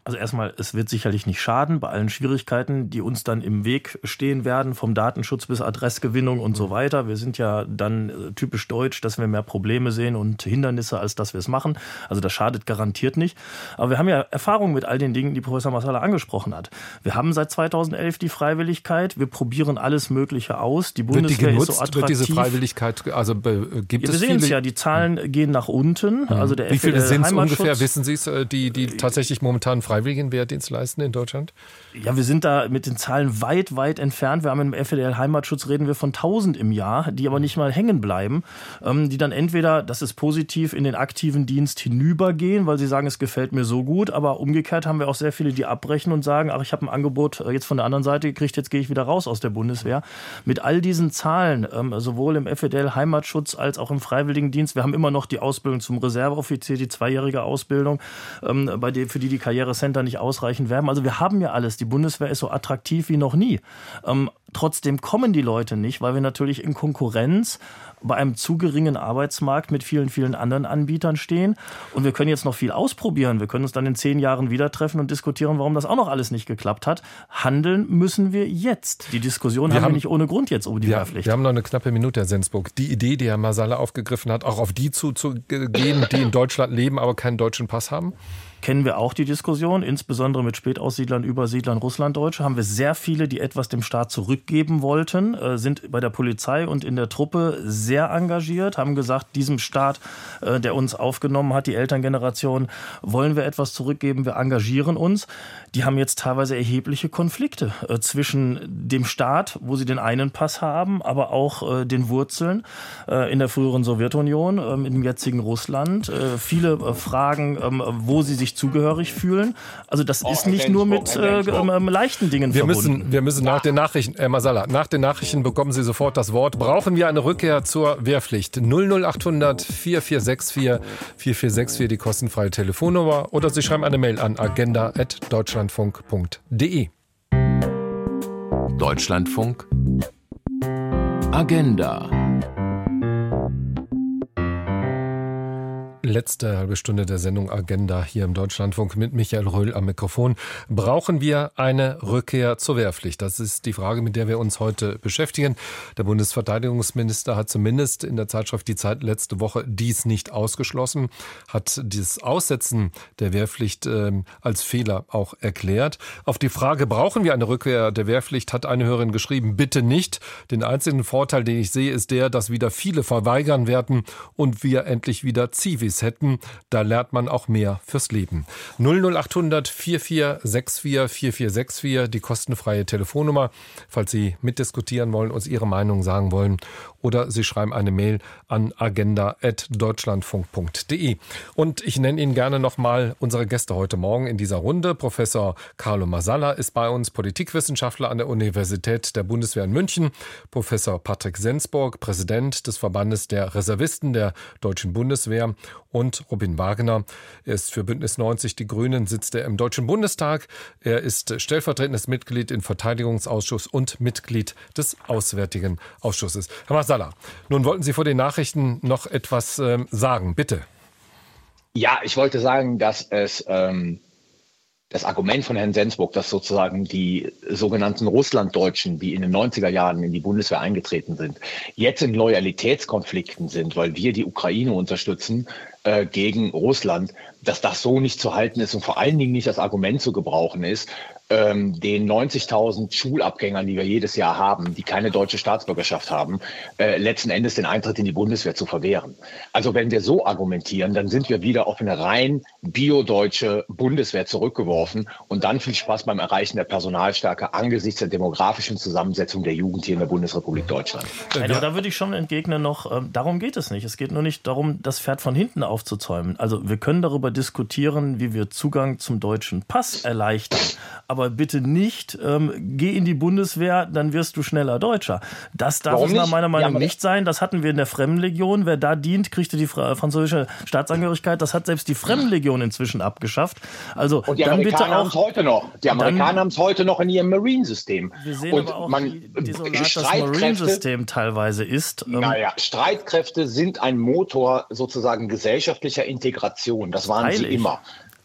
Also erstmal, es wird sicherlich nicht schaden bei allen Schwierigkeiten, die uns dann im Weg stehen werden, vom Datenschutz bis Adressgewinnung und so weiter. Wir sind ja dann äh, typisch deutsch, dass wir mehr Probleme sehen und Hindernisse, als dass wir es machen. Also das schadet garantiert nicht. Aber wir haben ja Erfahrung mit all den Dingen, die Professor Masala angesprochen hat. Wir haben seit 2011 die Freiwilligkeit. Wir probieren alles Mögliche aus. Die Bundeswehr wird die genutzt, ist so attraktiv. Wird diese Freiwilligkeit, also äh, gibt ja, es Wir sehen es ja, die Zahlen gehen nach unten. Also der Wie viele sind es ungefähr, wissen Sie es, äh, die, die tatsächlich momentan freiwilligen Wehrdienst leisten in Deutschland? Ja, wir sind da mit den Zahlen weit, weit entfernt. Wir haben im FDL Heimatschutz reden wir von 1000 im Jahr, die aber nicht mal hängen bleiben, ähm, die dann entweder, das ist positiv, in den aktiven Dienst hinübergehen, weil sie sagen, es gefällt mir so gut, aber umgekehrt haben wir auch sehr viele, die abbrechen und sagen, ach, ich habe ein Angebot äh, jetzt von der anderen Seite gekriegt, jetzt gehe ich wieder raus aus der Bundeswehr. Mit all diesen Zahlen, ähm, sowohl im FDL Heimatschutz als auch im Freiwilligendienst, wir haben immer noch die Ausbildung zum Reserveoffizier, die zweijährige Ausbildung, ähm, für die die Karrierecenter nicht ausreichend werben. Also wir haben ja alles. Die Bundeswehr ist so attraktiv wie noch nie. Ähm, trotzdem kommen die Leute nicht, weil wir natürlich in Konkurrenz bei einem zu geringen Arbeitsmarkt mit vielen, vielen anderen Anbietern stehen. Und wir können jetzt noch viel ausprobieren. Wir können uns dann in zehn Jahren wieder treffen und diskutieren, warum das auch noch alles nicht geklappt hat. Handeln müssen wir jetzt. Die Diskussion Wir haben, haben- wir nicht ohne Grund jetzt um die Ja, Wehrpflicht. wir haben noch eine knappe Minute, Herr Sensburg. Die Idee, die Herr Masala aufgegriffen hat, auch auf die zuzugehen, die in Deutschland leben, aber keinen deutschen Pass haben? Kennen wir auch die Diskussion, insbesondere mit Spätaussiedlern, Übersiedlern, Russlanddeutsche, haben wir sehr viele, die etwas dem Staat zurückgeben wollten, äh, sind bei der Polizei und in der Truppe sehr engagiert, haben gesagt, diesem Staat, äh, der uns aufgenommen hat, die Elterngeneration, wollen wir etwas zurückgeben, wir engagieren uns. Die haben jetzt teilweise erhebliche Konflikte äh, zwischen dem Staat, wo sie den einen Pass haben, aber auch den Wurzeln in der früheren Sowjetunion, ähm, im jetzigen Russland. Viele Fragen, ähm, wo sie sich zugehörig fühlen. Also das ist Herr nicht nur mit äh, ähm, leichten Dingen Wir verbunden. müssen, wir müssen nach den Nachrichten, Herr Masala, nach den Nachrichten bekommen Sie sofort das Wort. Brauchen wir eine Rückkehr zur Wehrpflicht? 00800 4464 4464, die kostenfreie Telefonnummer. Oder Sie schreiben eine Mail an agenda.deutschlandfunk.de. Deutschlandfunk Agenda Letzte halbe Stunde der Sendung Agenda hier im Deutschlandfunk mit Michael Röhl am Mikrofon. Brauchen wir eine Rückkehr zur Wehrpflicht? Das ist die Frage, mit der wir uns heute beschäftigen. Der Bundesverteidigungsminister hat zumindest in der Zeitschrift Die Zeit letzte Woche dies nicht ausgeschlossen, hat dieses Aussetzen der Wehrpflicht ähm, als Fehler auch erklärt. Auf die Frage, brauchen wir eine Rückkehr der Wehrpflicht, hat eine Hörerin geschrieben, bitte nicht. Den einzigen Vorteil, den ich sehe, ist der, dass wieder viele verweigern werden und wir endlich wieder Zivis hätten. Da lernt man auch mehr fürs Leben. 00800 4464 4464, die kostenfreie Telefonnummer, falls Sie mitdiskutieren wollen, uns Ihre Meinung sagen wollen. Oder Sie schreiben eine Mail an agenda.deutschlandfunk.de. Und ich nenne Ihnen gerne nochmal unsere Gäste heute Morgen in dieser Runde. Professor Carlo Masala ist bei uns, Politikwissenschaftler an der Universität der Bundeswehr in München. Professor Patrick Sensburg, Präsident des Verbandes der Reservisten der Deutschen Bundeswehr. Und Robin Wagner, er ist für Bündnis 90 Die Grünen, sitzt er im Deutschen Bundestag. Er ist stellvertretendes Mitglied im Verteidigungsausschuss und Mitglied des Auswärtigen Ausschusses. Herr Masala, nun wollten Sie vor den Nachrichten noch etwas ähm, sagen. Bitte. Ja, ich wollte sagen, dass es ähm, das Argument von Herrn Sensburg, dass sozusagen die sogenannten Russlanddeutschen, die in den 90er Jahren in die Bundeswehr eingetreten sind, jetzt in Loyalitätskonflikten sind, weil wir die Ukraine unterstützen äh, gegen Russland, dass das so nicht zu halten ist und vor allen Dingen nicht als Argument zu gebrauchen ist, ähm, den 90.000 Schulabgängern, die wir jedes Jahr haben, die keine deutsche Staatsbürgerschaft haben, äh, letzten Endes den Eintritt in die Bundeswehr zu verwehren. Also wenn wir so argumentieren, dann sind wir wieder auf eine rein biodeutsche Bundeswehr zurückgeworfen und dann viel Spaß beim Erreichen der Personalstärke angesichts der demografischen Zusammensetzung der Jugend hier in der Bundesrepublik Deutschland. Also, da würde ich schon entgegnen noch, äh, darum geht es nicht. Es geht nur nicht darum, das Pferd von hinten aufzuzäumen. Also wir können darüber diskutieren, wie wir Zugang zum deutschen Pass erleichtern. Aber aber bitte nicht, ähm, geh in die Bundeswehr, dann wirst du schneller Deutscher. Das darf Warum es nach meiner Meinung ja, nicht sein. Das hatten wir in der Fremdenlegion. Wer da dient, kriegte die französische Staatsangehörigkeit. Das hat selbst die Fremdenlegion inzwischen abgeschafft. Also Und die dann Amerikaner haben es heute noch. Die Amerikaner haben es heute noch in ihrem Marine-System. Wir sehen Und aber auch, man, wie desolat das Marine-System teilweise ist. Ähm, naja, Streitkräfte sind ein Motor sozusagen gesellschaftlicher Integration. Das waren sie immer.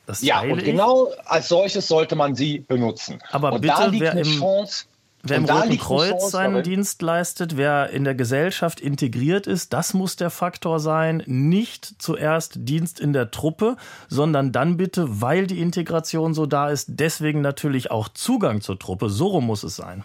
Das ja, und genau als solches sollte man sie benutzen. Aber und bitte, da liegt eine im, Chance. Wer im Roten Kreuz seinen darin. Dienst leistet, wer in der Gesellschaft integriert ist, das muss der Faktor sein. Nicht zuerst Dienst in der Truppe, sondern dann bitte, weil die Integration so da ist, deswegen natürlich auch Zugang zur Truppe. So rum muss es sein.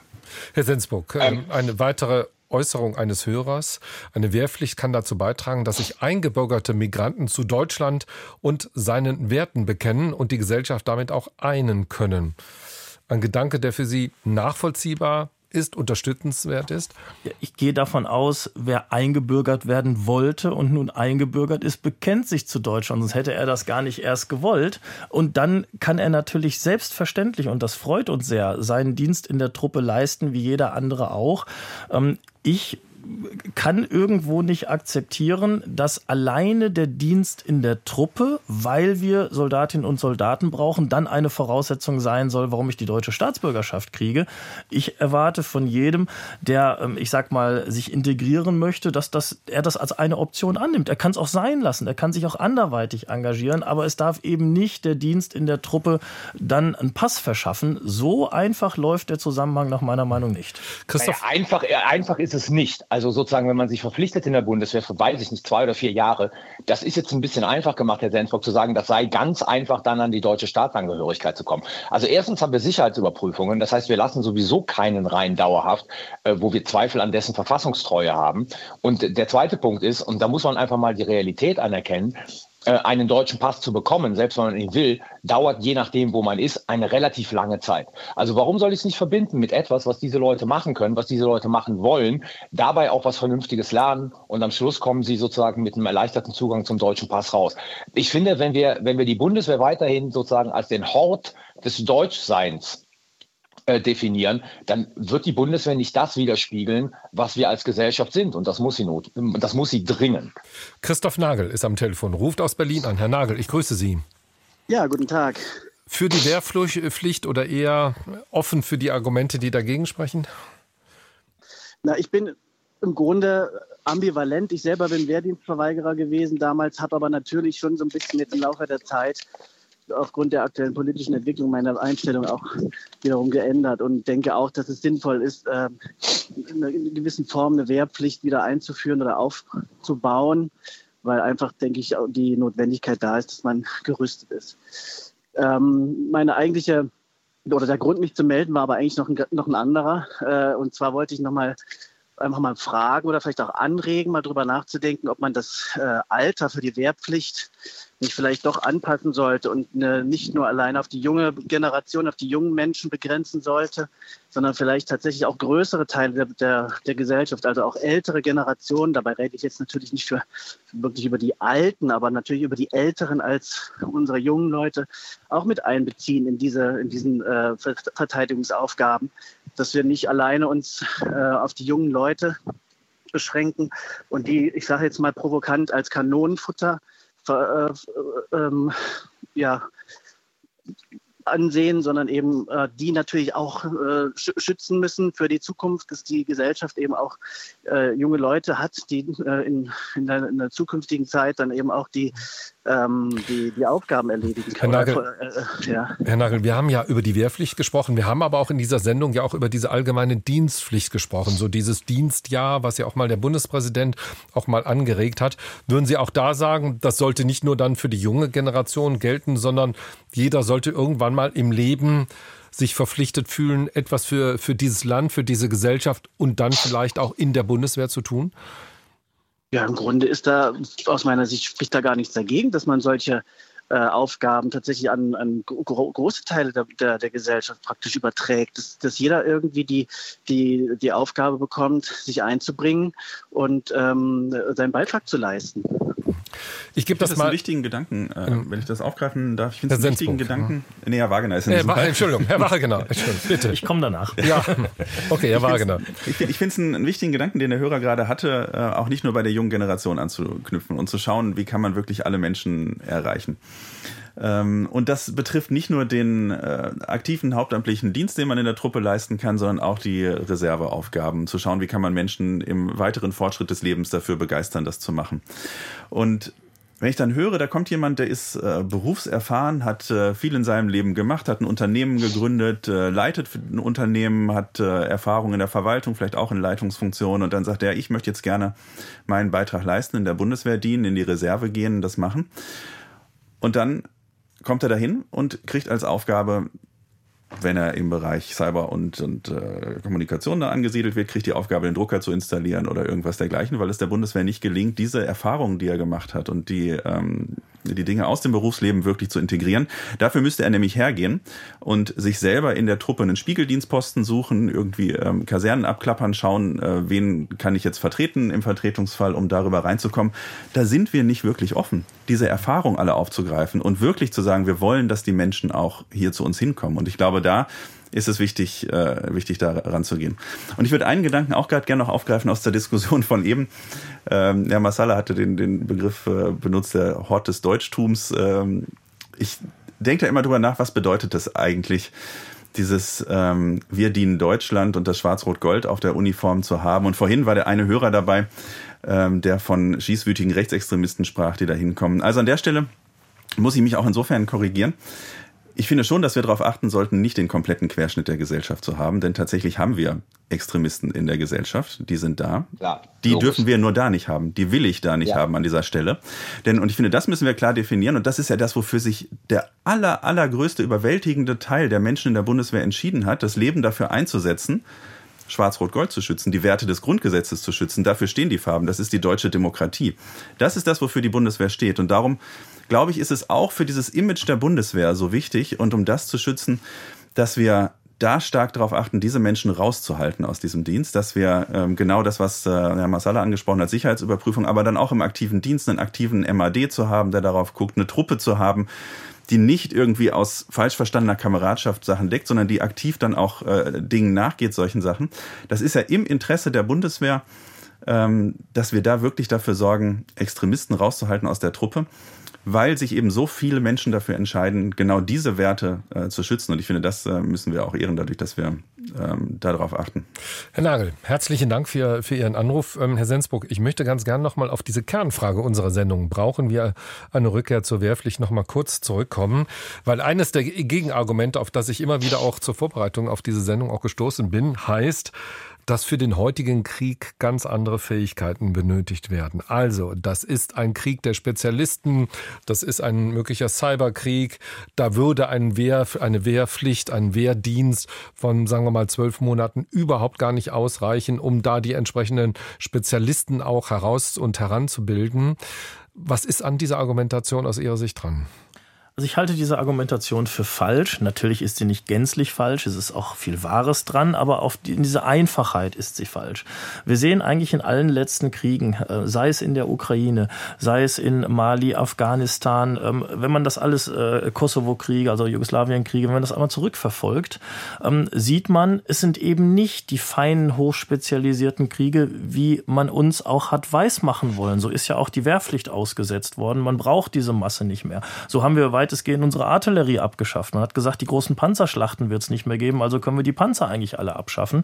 Herr Sensburg, ähm, eine weitere Äußerung eines Hörers. Eine Wehrpflicht kann dazu beitragen, dass sich eingebürgerte Migranten zu Deutschland und seinen Werten bekennen und die Gesellschaft damit auch einen können. Ein Gedanke, der für Sie nachvollziehbar ist, unterstützenswert ist? Ich gehe davon aus, wer eingebürgert werden wollte und nun eingebürgert ist, bekennt sich zu Deutschland, sonst hätte er das gar nicht erst gewollt. Und dann kann er natürlich selbstverständlich, und das freut uns sehr, seinen Dienst in der Truppe leisten, wie jeder andere auch. Ähm, ich kann irgendwo nicht akzeptieren, dass alleine der Dienst in der Truppe, weil wir Soldatinnen und Soldaten brauchen, dann eine Voraussetzung sein soll, warum ich die deutsche Staatsbürgerschaft kriege. Ich erwarte von jedem, der, ähm, ich sag mal, sich integrieren möchte, dass das, er das als eine Option annimmt. Er kann es auch sein lassen, er kann sich auch anderweitig engagieren, aber es darf eben nicht der Dienst in der Truppe dann einen Pass verschaffen. So einfach läuft der Zusammenhang nach meiner Meinung nicht. Christoph, naja, einfach, einfach ist es nicht. Also sozusagen, wenn man sich verpflichtet in der Bundeswehr für, weiß ich nicht, zwei oder vier Jahre, das ist jetzt ein bisschen einfach gemacht, Herr Sensburg, zu sagen, das sei ganz einfach, dann an die deutsche Staatsangehörigkeit zu kommen. Also erstens haben wir Sicherheitsüberprüfungen, das heißt, wir lassen sowieso keinen rein dauerhaft, äh, wo wir Zweifel an dessen Verfassungstreue haben. Und der zweite Punkt ist, und da muss man einfach mal die Realität anerkennen, einen deutschen Pass zu bekommen, selbst wenn man ihn will, dauert je nachdem, wo man ist, eine relativ lange Zeit. Also warum soll ich es nicht verbinden mit etwas, was diese Leute machen können, was diese Leute machen wollen, dabei auch was Vernünftiges lernen und am Schluss kommen sie sozusagen mit einem erleichterten Zugang zum deutschen Pass raus. Ich finde, wenn wir, wenn wir die Bundeswehr weiterhin sozusagen als den Hort des Deutschseins äh, definieren, dann wird die Bundeswehr nicht das widerspiegeln, was wir als Gesellschaft sind. Und das muss sie not, das muss sie dringend. Christoph Nagel ist am Telefon, ruft aus Berlin an. Herr Nagel, ich grüße Sie. Ja, guten Tag. Für die Wehrpflicht oder eher offen für die Argumente, die dagegen sprechen? Na, ich bin im Grunde ambivalent. Ich selber bin Wehrdienstverweigerer gewesen damals, habe aber natürlich schon so ein bisschen jetzt im Laufe der Zeit aufgrund der aktuellen politischen Entwicklung meine Einstellung auch wiederum geändert und denke auch, dass es sinnvoll ist, äh, in einer gewissen Form eine Wehrpflicht wieder einzuführen oder aufzubauen, weil einfach, denke ich, die Notwendigkeit da ist, dass man gerüstet ist. Ähm, meine eigentliche oder der Grund, mich zu melden, war aber eigentlich noch ein, noch ein anderer. Äh, und zwar wollte ich noch mal einfach mal fragen oder vielleicht auch anregen, mal drüber nachzudenken, ob man das äh, Alter für die Wehrpflicht nicht vielleicht doch anpassen sollte und ne, nicht nur allein auf die junge Generation, auf die jungen Menschen begrenzen sollte, sondern vielleicht tatsächlich auch größere Teile der, der, der Gesellschaft, also auch ältere Generationen. Dabei rede ich jetzt natürlich nicht für wirklich über die Alten, aber natürlich über die Älteren als unsere jungen Leute auch mit einbeziehen in diese in diesen äh, Verteidigungsaufgaben, dass wir nicht alleine uns äh, auf die jungen Leute beschränken und die, ich sage jetzt mal provokant, als Kanonenfutter äh, ähm, ja, ansehen, sondern eben äh, die natürlich auch äh, schützen müssen für die Zukunft, dass die Gesellschaft eben auch äh, junge Leute hat, die äh, in, in, der, in, der, zukünftigen Zeit dann eben auch die die, die Aufgaben erledigen kann. Herr Nagel, äh, äh, ja. Herr Nagel, wir haben ja über die Wehrpflicht gesprochen. Wir haben aber auch in dieser Sendung ja auch über diese allgemeine Dienstpflicht gesprochen. So dieses Dienstjahr, was ja auch mal der Bundespräsident auch mal angeregt hat. Würden Sie auch da sagen, das sollte nicht nur dann für die junge Generation gelten, sondern jeder sollte irgendwann mal im Leben sich verpflichtet fühlen, etwas für, für dieses Land, für diese Gesellschaft und dann vielleicht auch in der Bundeswehr zu tun? Ja, im Grunde ist da aus meiner Sicht spricht da gar nichts dagegen, dass man solche Aufgaben tatsächlich an, an gro große Teile der, der, der, Gesellschaft praktisch überträgt, dass, dass jeder irgendwie die, die, die Aufgabe bekommt, sich einzubringen und ähm, seinen Beitrag zu leisten. Ich gebe das, das mal. einen wichtigen Gedanken, äh, wenn ich das aufgreifen darf. Ich finde es einen wichtigen Gedanken. Ja. Nee, Herr Wagener ist in diesem Fall. Entschuldigung, Herr Wagener. Bitte. Ich komme danach. Ja, okay, Herr Wagener. Ich finde es einen wichtigen Gedanken, den der Hörer gerade hatte, äh, auch nicht nur bei der jungen Generation anzuknüpfen und zu schauen, wie kann man wirklich alle Menschen erreichen. Ähm, und das betrifft nicht nur den äh, aktiven hauptamtlichen Dienst, den man in der Truppe leisten kann, sondern auch die Reserveaufgaben, zu schauen, wie kann man Menschen im weiteren Fortschritt des Lebens dafür begeistern, das zu machen. Und wenn ich dann höre, da kommt jemand, der ist äh, berufserfahren, hat äh, viel in seinem Leben gemacht, hat ein Unternehmen gegründet, äh, leitet ein Unternehmen, hat äh, Erfahrung in der Verwaltung, vielleicht auch in Leitungsfunktionen und dann sagt er, ich möchte jetzt gerne meinen Beitrag leisten, in der Bundeswehr dienen, in die Reserve gehen, das machen. Und dann kommt er dahin und kriegt als Aufgabe, wenn er im Bereich Cyber und, und äh, Kommunikation da angesiedelt wird, kriegt die Aufgabe, den Drucker zu installieren oder irgendwas dergleichen, weil es der Bundeswehr nicht gelingt, diese Erfahrungen, die er gemacht hat und die, ähm, die Dinge aus dem Berufsleben wirklich zu integrieren. Dafür müsste er nämlich hergehen und sich selber in der Truppe einen Spiegeldienstposten suchen, irgendwie ähm, Kasernen abklappern, schauen, äh, wen kann ich jetzt vertreten im Vertretungsfall, um darüber reinzukommen. Da sind wir nicht wirklich offen, diese Erfahrung alle aufzugreifen und wirklich zu sagen, wir wollen, dass die Menschen auch hier zu uns hinkommen. Und ich glaube, da ist es wichtig, äh, wichtig da ranzugehen. Und ich würde einen Gedanken auch gerade gerne noch aufgreifen aus der Diskussion von eben. Ähm, Herr Massala hatte den, den Begriff äh, benutzt, der Hort des Deutschtums. Ähm, ich denke da immer drüber nach, was bedeutet das eigentlich? dieses ähm, Wir dienen Deutschland und das Schwarz-Rot-Gold auf der Uniform zu haben. Und vorhin war der eine Hörer dabei, ähm, der von schießwütigen Rechtsextremisten sprach, die da hinkommen. Also an der Stelle muss ich mich auch insofern korrigieren. Ich finde schon, dass wir darauf achten sollten, nicht den kompletten Querschnitt der Gesellschaft zu haben, denn tatsächlich haben wir Extremisten in der Gesellschaft, die sind da. Ja, die logisch. dürfen wir nur da nicht haben, die will ich da nicht ja. haben an dieser Stelle. Denn, und ich finde, das müssen wir klar definieren und das ist ja das, wofür sich der aller, allergrößte, überwältigende Teil der Menschen in der Bundeswehr entschieden hat, das Leben dafür einzusetzen, Schwarz-Rot-Gold zu schützen, die Werte des Grundgesetzes zu schützen. Dafür stehen die Farben. Das ist die deutsche Demokratie. Das ist das, wofür die Bundeswehr steht. Und darum glaube ich, ist es auch für dieses Image der Bundeswehr so wichtig und um das zu schützen, dass wir da stark darauf achten, diese Menschen rauszuhalten aus diesem Dienst, dass wir ähm, genau das, was äh, Herr Masala angesprochen hat, Sicherheitsüberprüfung, aber dann auch im aktiven Dienst einen aktiven MAD zu haben, der darauf guckt, eine Truppe zu haben, die nicht irgendwie aus falsch verstandener Kameradschaft Sachen deckt, sondern die aktiv dann auch äh, Dingen nachgeht, solchen Sachen. Das ist ja im Interesse der Bundeswehr, ähm, dass wir da wirklich dafür sorgen, Extremisten rauszuhalten aus der Truppe weil sich eben so viele Menschen dafür entscheiden, genau diese Werte äh, zu schützen. Und ich finde, das äh, müssen wir auch ehren, dadurch, dass wir ähm, darauf achten. Herr Nagel, herzlichen Dank für, für Ihren Anruf. Ähm, Herr Sensburg, ich möchte ganz gern nochmal auf diese Kernfrage unserer Sendung, brauchen wir eine Rückkehr zur Wehrpflicht, nochmal kurz zurückkommen, weil eines der Gegenargumente, auf das ich immer wieder auch zur Vorbereitung auf diese Sendung auch gestoßen bin, heißt, dass für den heutigen Krieg ganz andere Fähigkeiten benötigt werden. Also, das ist ein Krieg der Spezialisten, das ist ein möglicher Cyberkrieg. Da würde ein Wehr, eine Wehrpflicht, ein Wehrdienst von, sagen wir mal, zwölf Monaten überhaupt gar nicht ausreichen, um da die entsprechenden Spezialisten auch heraus und heranzubilden. Was ist an dieser Argumentation aus Ihrer Sicht dran? Also ich halte diese Argumentation für falsch. Natürlich ist sie nicht gänzlich falsch, es ist auch viel Wahres dran, aber auf die, in dieser Einfachheit ist sie falsch. Wir sehen eigentlich in allen letzten Kriegen, äh, sei es in der Ukraine, sei es in Mali, Afghanistan, ähm, wenn man das alles, äh, Kosovo-Kriege, also Jugoslawien-Kriege, wenn man das einmal zurückverfolgt, ähm, sieht man, es sind eben nicht die feinen, hochspezialisierten Kriege, wie man uns auch hat weismachen wollen. So ist ja auch die Wehrpflicht ausgesetzt worden. Man braucht diese Masse nicht mehr. So haben wir weit weitestgehend unsere Artillerie abgeschafft. Man hat gesagt, die großen Panzerschlachten wird es nicht mehr geben, also können wir die Panzer eigentlich alle abschaffen.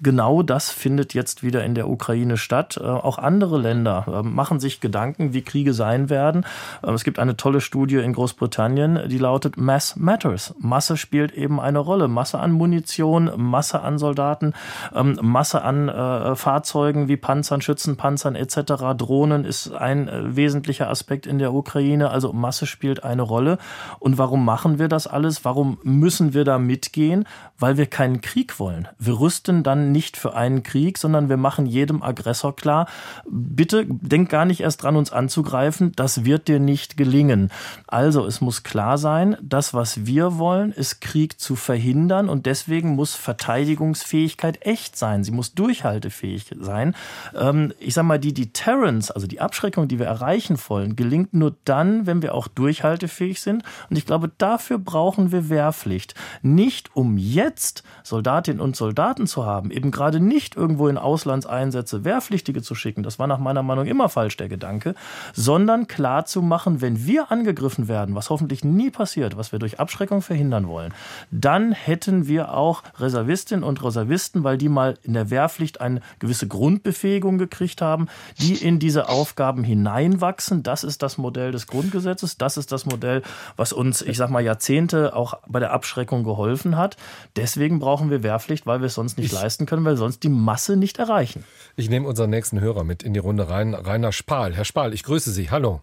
Genau das findet jetzt wieder in der Ukraine statt. Äh, auch andere Länder äh, machen sich Gedanken, wie Kriege sein werden. Äh, es gibt eine tolle Studie in Großbritannien, die lautet Mass Matters. Masse spielt eben eine Rolle. Masse an Munition, Masse an Soldaten, ähm, Masse an Fahrzeugen wie Panzern, Schützenpanzern etc. Drohnen ist ein wesentlicher Aspekt in der Ukraine. Also Masse spielt eine Rolle. Und warum machen wir das alles? Warum müssen wir da mitgehen? Weil wir keinen Krieg wollen. Wir rüsten dann nicht für einen Krieg, sondern wir machen jedem Aggressor klar, bitte denk gar nicht erst dran, uns anzugreifen. Das wird dir nicht gelingen. Also es muss klar sein, das, was wir wollen, ist Krieg zu verhindern und deswegen muss Verteidigungsfähigkeit echt sein. Sie muss durchhaltefähig sein. Ähm, ich sage mal, die Deterrence, also die Abschreckung, die wir erreichen wollen, gelingt nur dann, wenn wir auch durchhaltefähig sind. Und ich glaube, dafür brauchen wir Wehrpflicht. Nicht um jetzt Soldatinnen und Soldaten zu haben, eben gerade nicht irgendwo in Auslandseinsätze Wehrpflichtige zu schicken. Das war nach meiner Meinung immer falsch, der Gedanke. Sondern klar zu machen, wenn wir angegriffen werden, was hoffentlich nie passiert, was wir durch Abschreckung verhindern wollen, dann hätten wir auch Reservistinnen und Reservisten, weil die mal in der Wehrpflicht eine gewisse Grundbefähigung gekriegt haben, die in diese Aufgaben hineinwachsen. Das ist das Modell des Grundgesetzes. Das ist das Modell, was uns, ich sag mal, Jahrzehnte auch bei der Abschreckung geholfen hat. Deswegen brauchen wir Wehrpflicht, weil wir es sonst nicht ich, leisten können, weil wir sonst die Masse nicht erreichen. Ich nehme unseren nächsten Hörer mit in die Runde rein. Rainer Spahl. Herr Spahl, ich grüße Sie. Hallo.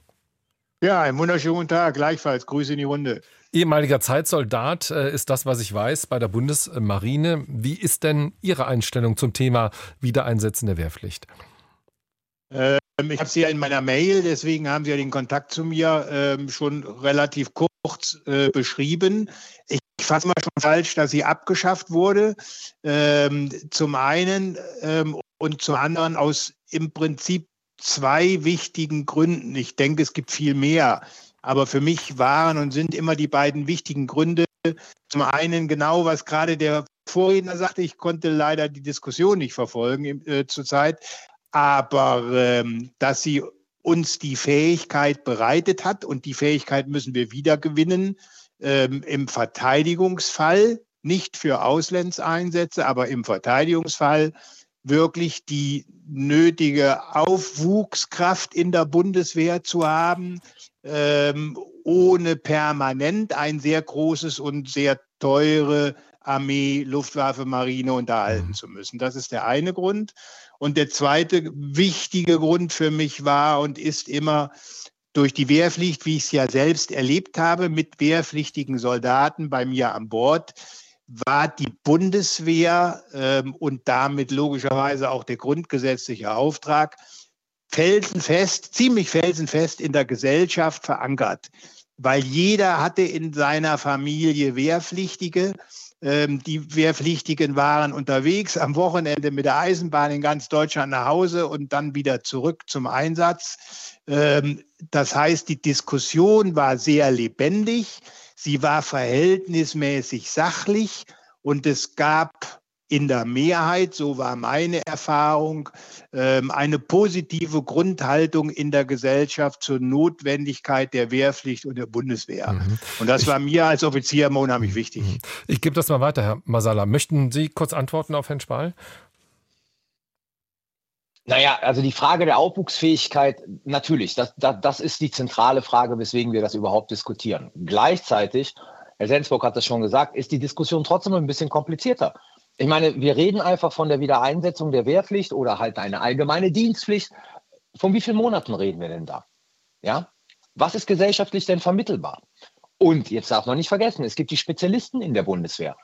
Ja, einen wunderschönen guten Tag. Gleichfalls. Grüße in die Runde. Ehemaliger Zeitsoldat äh, ist das, was ich weiß, bei der Bundesmarine. Wie ist denn Ihre Einstellung zum Thema Wiedereinsetzen der Wehrpflicht? Ähm, ich habe Sie ja in meiner Mail, deswegen haben Sie ja den Kontakt zu mir ähm, schon relativ kurz äh, beschrieben. Ich fasse mal schon falsch, dass sie abgeschafft wurde. Ähm, zum einen ähm, und zum anderen aus im Prinzip zwei wichtigen Gründen. Ich denke, es gibt viel mehr. Aber für mich waren und sind immer die beiden wichtigen Gründe. Zum einen genau, was gerade der Vorredner sagte, ich konnte leider die Diskussion nicht verfolgen äh, zurzeit, aber ähm, dass sie uns die Fähigkeit bereitet hat und die Fähigkeit müssen wir wieder gewinnen, ähm, im Verteidigungsfall, nicht für Auslandseinsätze, aber im Verteidigungsfall wirklich die nötige Aufwuchskraft in der Bundeswehr zu haben, ähm, ohne permanent ein sehr großes und sehr teure Armee, Luftwaffe, Marine unterhalten mhm. zu müssen. Das ist der eine Grund. Und der zweite wichtige Grund für mich war und ist immer durch die Wehrpflicht, wie ich es ja selbst erlebt habe, mit wehrpflichtigen Soldaten bei mir an Bord, war die Bundeswehr ähm, und damit logischerweise auch der grundgesetzliche Auftrag felsenfest, ziemlich felsenfest in der Gesellschaft verankert, weil jeder hatte in seiner Familie Wehrpflichtige. Ähm, die Wehrpflichtigen waren unterwegs am Wochenende mit der Eisenbahn in ganz Deutschland nach Hause und dann wieder zurück zum Einsatz. Ähm, das heißt, die Diskussion war sehr lebendig. Sie war verhältnismäßig sachlich und es gab in der Mehrheit, so war meine Erfahrung, ähm, eine positive Grundhaltung in der Gesellschaft zur Notwendigkeit der Wehrpflicht und der Bundeswehr. Mhm. Und das war mir als Offizier immer unheimlich wichtig. Mhm. Ich gebe das mal weiter, Herr Masala. Möchten Sie kurz antworten auf Herrn Spahl? Naja, also die Frage der Aufwuchsfähigkeit, natürlich, das, das, das ist die zentrale Frage, weswegen wir das überhaupt diskutieren. Gleichzeitig, Herr Sensburg hat das schon gesagt, ist die Diskussion trotzdem ein bisschen komplizierter. Ich meine, wir reden einfach von der Wiedereinsetzung der Wehrpflicht oder halt eine allgemeine Dienstpflicht. Von wie vielen Monaten reden wir denn da? Ja? Was ist gesellschaftlich denn vermittelbar? Und jetzt darf man nicht vergessen, es gibt die Spezialisten in der Bundeswehr.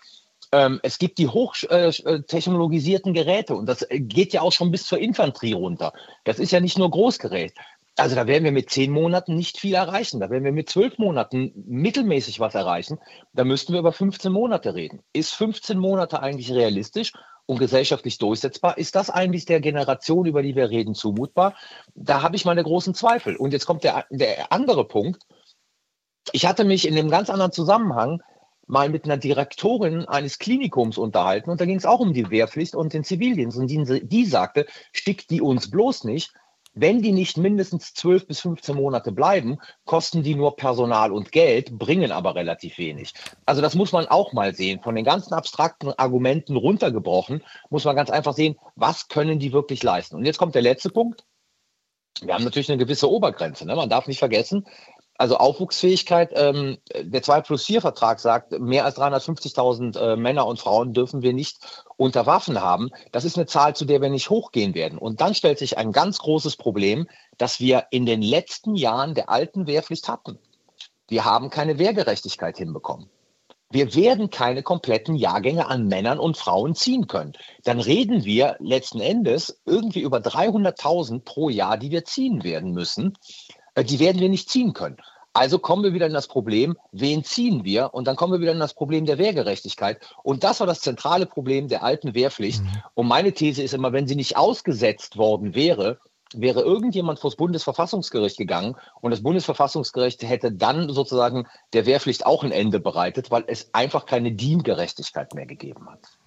Ähm, es gibt die hochtechnologisierten äh, Geräte und das geht ja auch schon bis zur Infanterie runter. Das ist ja nicht nur Großgerät. Also da werden wir mit zehn Monaten nicht viel erreichen. Da werden wir mit zwölf Monaten mittelmäßig was erreichen. Da müssten wir über 15 Monate reden. Ist 15 Monate eigentlich realistisch und gesellschaftlich durchsetzbar? Ist das eigentlich der Generation, über die wir reden, zumutbar? Da habe ich meine großen Zweifel. Und jetzt kommt der, der andere Punkt. Ich hatte mich in einem ganz anderen Zusammenhang mal mit einer Direktorin eines Klinikums unterhalten und da ging es auch um die Wehrpflicht und den Zivildienst und die, die sagte, schickt die uns bloß nicht, Wenn die nicht mindestens 12 bis 15 Monate bleiben, kosten die nur Personal und Geld, bringen aber relativ wenig. Also das muss man auch mal sehen. Von den ganzen abstrakten Argumenten runtergebrochen, muss man ganz einfach sehen, was können die wirklich leisten. Und jetzt kommt der letzte Punkt. Wir haben natürlich eine gewisse Obergrenze. Ne? Man darf nicht vergessen, also Aufwuchsfähigkeit, ähm, der 2 plus 4 Vertrag sagt, mehr als 350.000 äh, Männer und Frauen dürfen wir nicht unter Waffen haben. Das ist eine Zahl, zu der wir nicht hochgehen werden. Und dann stellt sich ein ganz großes Problem, das wir in den letzten Jahren der alten Wehrpflicht hatten. Wir haben keine Wehrgerechtigkeit hinbekommen. Wir werden keine kompletten Jahrgänge an Männern und Frauen ziehen können. Dann reden wir letzten Endes irgendwie über 300.000 pro Jahr, die wir ziehen werden müssen. Äh, die werden wir nicht ziehen können. Also kommen wir wieder in das Problem, wen ziehen wir? Und dann kommen wir wieder in das Problem der Wehrgerechtigkeit. Und das war das zentrale Problem der alten Wehrpflicht. Mhm. Und meine These ist immer, wenn sie nicht ausgesetzt worden wäre, wäre irgendjemand vor das Bundesverfassungsgericht gegangen und das Bundesverfassungsgericht hätte dann sozusagen der Wehrpflicht auch ein Ende bereitet, weil es einfach keine Diengerechtigkeit mehr gegeben hat.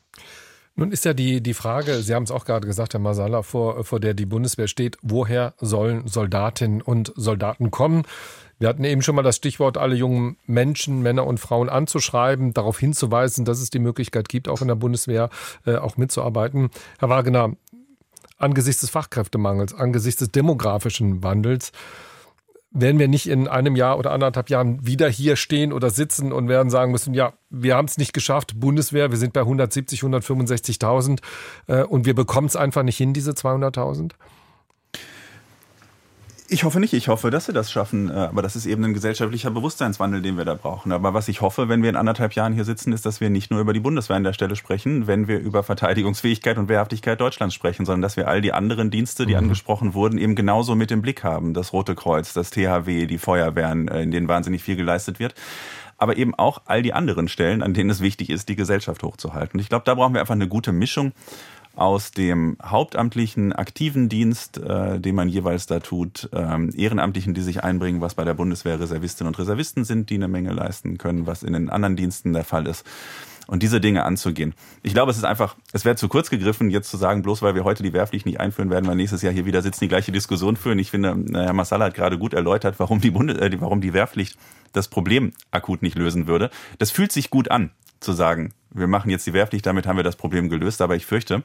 Nun ist ja die, die Frage, Sie haben es auch gerade gesagt, Herr Masala, vor, vor der die Bundeswehr steht, woher sollen Soldatinnen und Soldaten kommen? Wir hatten eben schon mal das Stichwort, alle jungen Menschen, Männer und Frauen anzuschreiben, darauf hinzuweisen, dass es die Möglichkeit gibt, auch in der Bundeswehr äh, auch mitzuarbeiten. Herr Wagner, angesichts des Fachkräftemangels, angesichts des demografischen Wandels, werden wir nicht in einem Jahr oder anderthalb Jahren wieder hier stehen oder sitzen und werden sagen müssen, ja, wir haben es nicht geschafft, Bundeswehr, wir sind bei 170, 165.000 äh, und wir bekommen es einfach nicht hin, diese 200.000? Ich hoffe nicht. Ich hoffe, dass wir das schaffen. Äh, aber das ist eben ein gesellschaftlicher Bewusstseinswandel, den wir da brauchen. Aber was ich hoffe, wenn wir in anderthalb Jahren hier sitzen, ist, dass wir nicht nur über die Bundeswehr an der Stelle sprechen, wenn wir über Verteidigungsfähigkeit und Wehrhaftigkeit Deutschlands sprechen, sondern dass wir all die anderen Dienste, die mhm. angesprochen wurden, eben genauso mit im Blick haben. Das Rote Kreuz, das THW, die Feuerwehren, äh, in denen wahnsinnig viel geleistet wird aber eben auch all die anderen Stellen, an denen es wichtig ist, die Gesellschaft hochzuhalten. Ich glaube, da brauchen wir einfach eine gute Mischung aus dem hauptamtlichen aktiven Dienst, äh, den man jeweils da tut, ähm, Ehrenamtlichen, die sich einbringen, was bei der Bundeswehr Reservistinnen und Reservisten sind, die eine Menge leisten können, was in den anderen Diensten der Fall ist. Und diese Dinge anzugehen. Ich glaube, es ist einfach, es wäre zu kurz gegriffen, jetzt zu sagen, bloß weil wir heute die Wehrpflicht nicht einführen, werden wir nächstes Jahr hier wieder sitzen, die gleiche Diskussion führen. Ich finde, Herr Massala hat gerade gut erläutert, warum die, Bundes äh, warum die Wehrpflicht das Problem akut nicht lösen würde. Das fühlt sich gut an zu sagen, wir machen jetzt die Wehrpflicht, damit haben wir das Problem gelöst. Aber ich fürchte,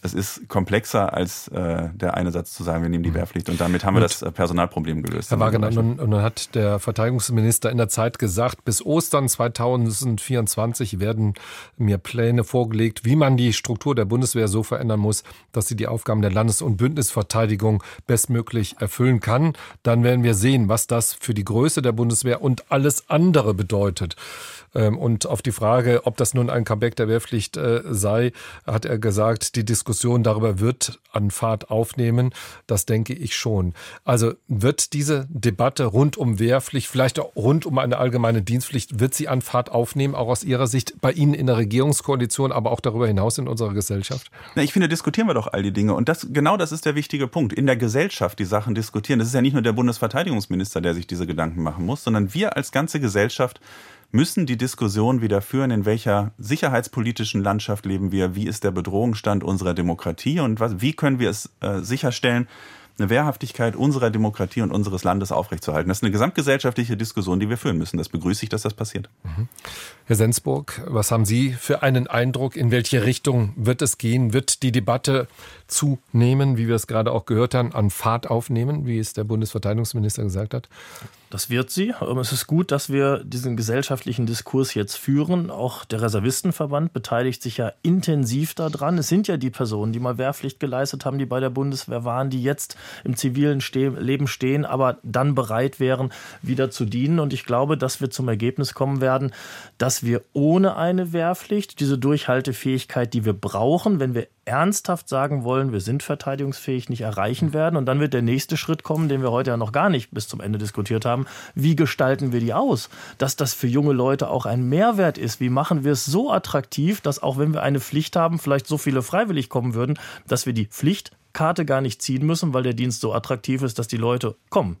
es ist komplexer als äh, der eine Satz zu sagen, wir nehmen die mhm. Wehrpflicht und damit haben wir das äh, Personalproblem gelöst. Herr Wagner, und, und dann hat der Verteidigungsminister in der Zeit gesagt, bis Ostern 2024 werden mir Pläne vorgelegt, wie man die Struktur der Bundeswehr so verändern muss, dass sie die Aufgaben der Landes- und Bündnisverteidigung bestmöglich erfüllen kann. Dann werden wir sehen, was das für die Größe der Bundeswehr und alles andere bedeutet. Ähm, und auf die Frage, ob das nun ein Comeback der Wehrpflicht äh, sei, hat er gesagt, die Diskussion darüber wird an Fahrt aufnehmen. Das denke ich schon. Also wird diese Debatte rund um Wehrpflicht, vielleicht auch rund um eine allgemeine Dienstpflicht, wird sie an Fahrt aufnehmen, auch aus Ihrer Sicht bei Ihnen in der Regierungskoalition, aber auch darüber hinaus in unserer Gesellschaft? Na, ich finde, diskutieren wir doch all die Dinge. Und das, genau das ist der wichtige Punkt. In der Gesellschaft die Sachen diskutieren. Das ist ja nicht nur der Bundesverteidigungsminister, der sich diese Gedanken machen muss, sondern wir als ganze Gesellschaft müssen die Diskussion wieder führen, in welcher sicherheitspolitischen Landschaft leben wir, wie ist der Bedrohungsstand unserer Demokratie und was, wie können wir es äh, sicherstellen, eine Wehrhaftigkeit unserer Demokratie und unseres Landes aufrechtzuerhalten. Das ist eine gesamtgesellschaftliche Diskussion, die wir führen müssen. Das begrüße ich, dass das passiert. Mhm. Herr Sensburg, was haben Sie für einen Eindruck? In welche Richtung wird es gehen? Wird die Debatte zunehmen, wie wir es gerade auch gehört haben, an Fahrt aufnehmen, wie es der Bundesverteidigungsminister gesagt hat? Das wird sie. Es ist gut, dass wir diesen gesellschaftlichen Diskurs jetzt führen. Auch der Reservistenverband beteiligt sich ja intensiv daran. Es sind ja die Personen, die mal Wehrpflicht geleistet haben, die bei der Bundeswehr waren, die jetzt im zivilen Leben stehen, aber dann bereit wären, wieder zu dienen. Und ich glaube, dass wir zum Ergebnis kommen werden, dass wir ohne eine Wehrpflicht diese Durchhaltefähigkeit, die wir brauchen, wenn wir ernsthaft sagen wollen, wir sind verteidigungsfähig, nicht erreichen werden. Und dann wird der nächste Schritt kommen, den wir heute ja noch gar nicht bis zum Ende diskutiert haben. Wie gestalten wir die aus? Dass das für junge Leute auch ein Mehrwert ist. Wie machen wir es so attraktiv, dass auch wenn wir eine Pflicht haben, vielleicht so viele freiwillig kommen würden, dass wir die Pflichtkarte gar nicht ziehen müssen, weil der Dienst so attraktiv ist, dass die Leute kommen.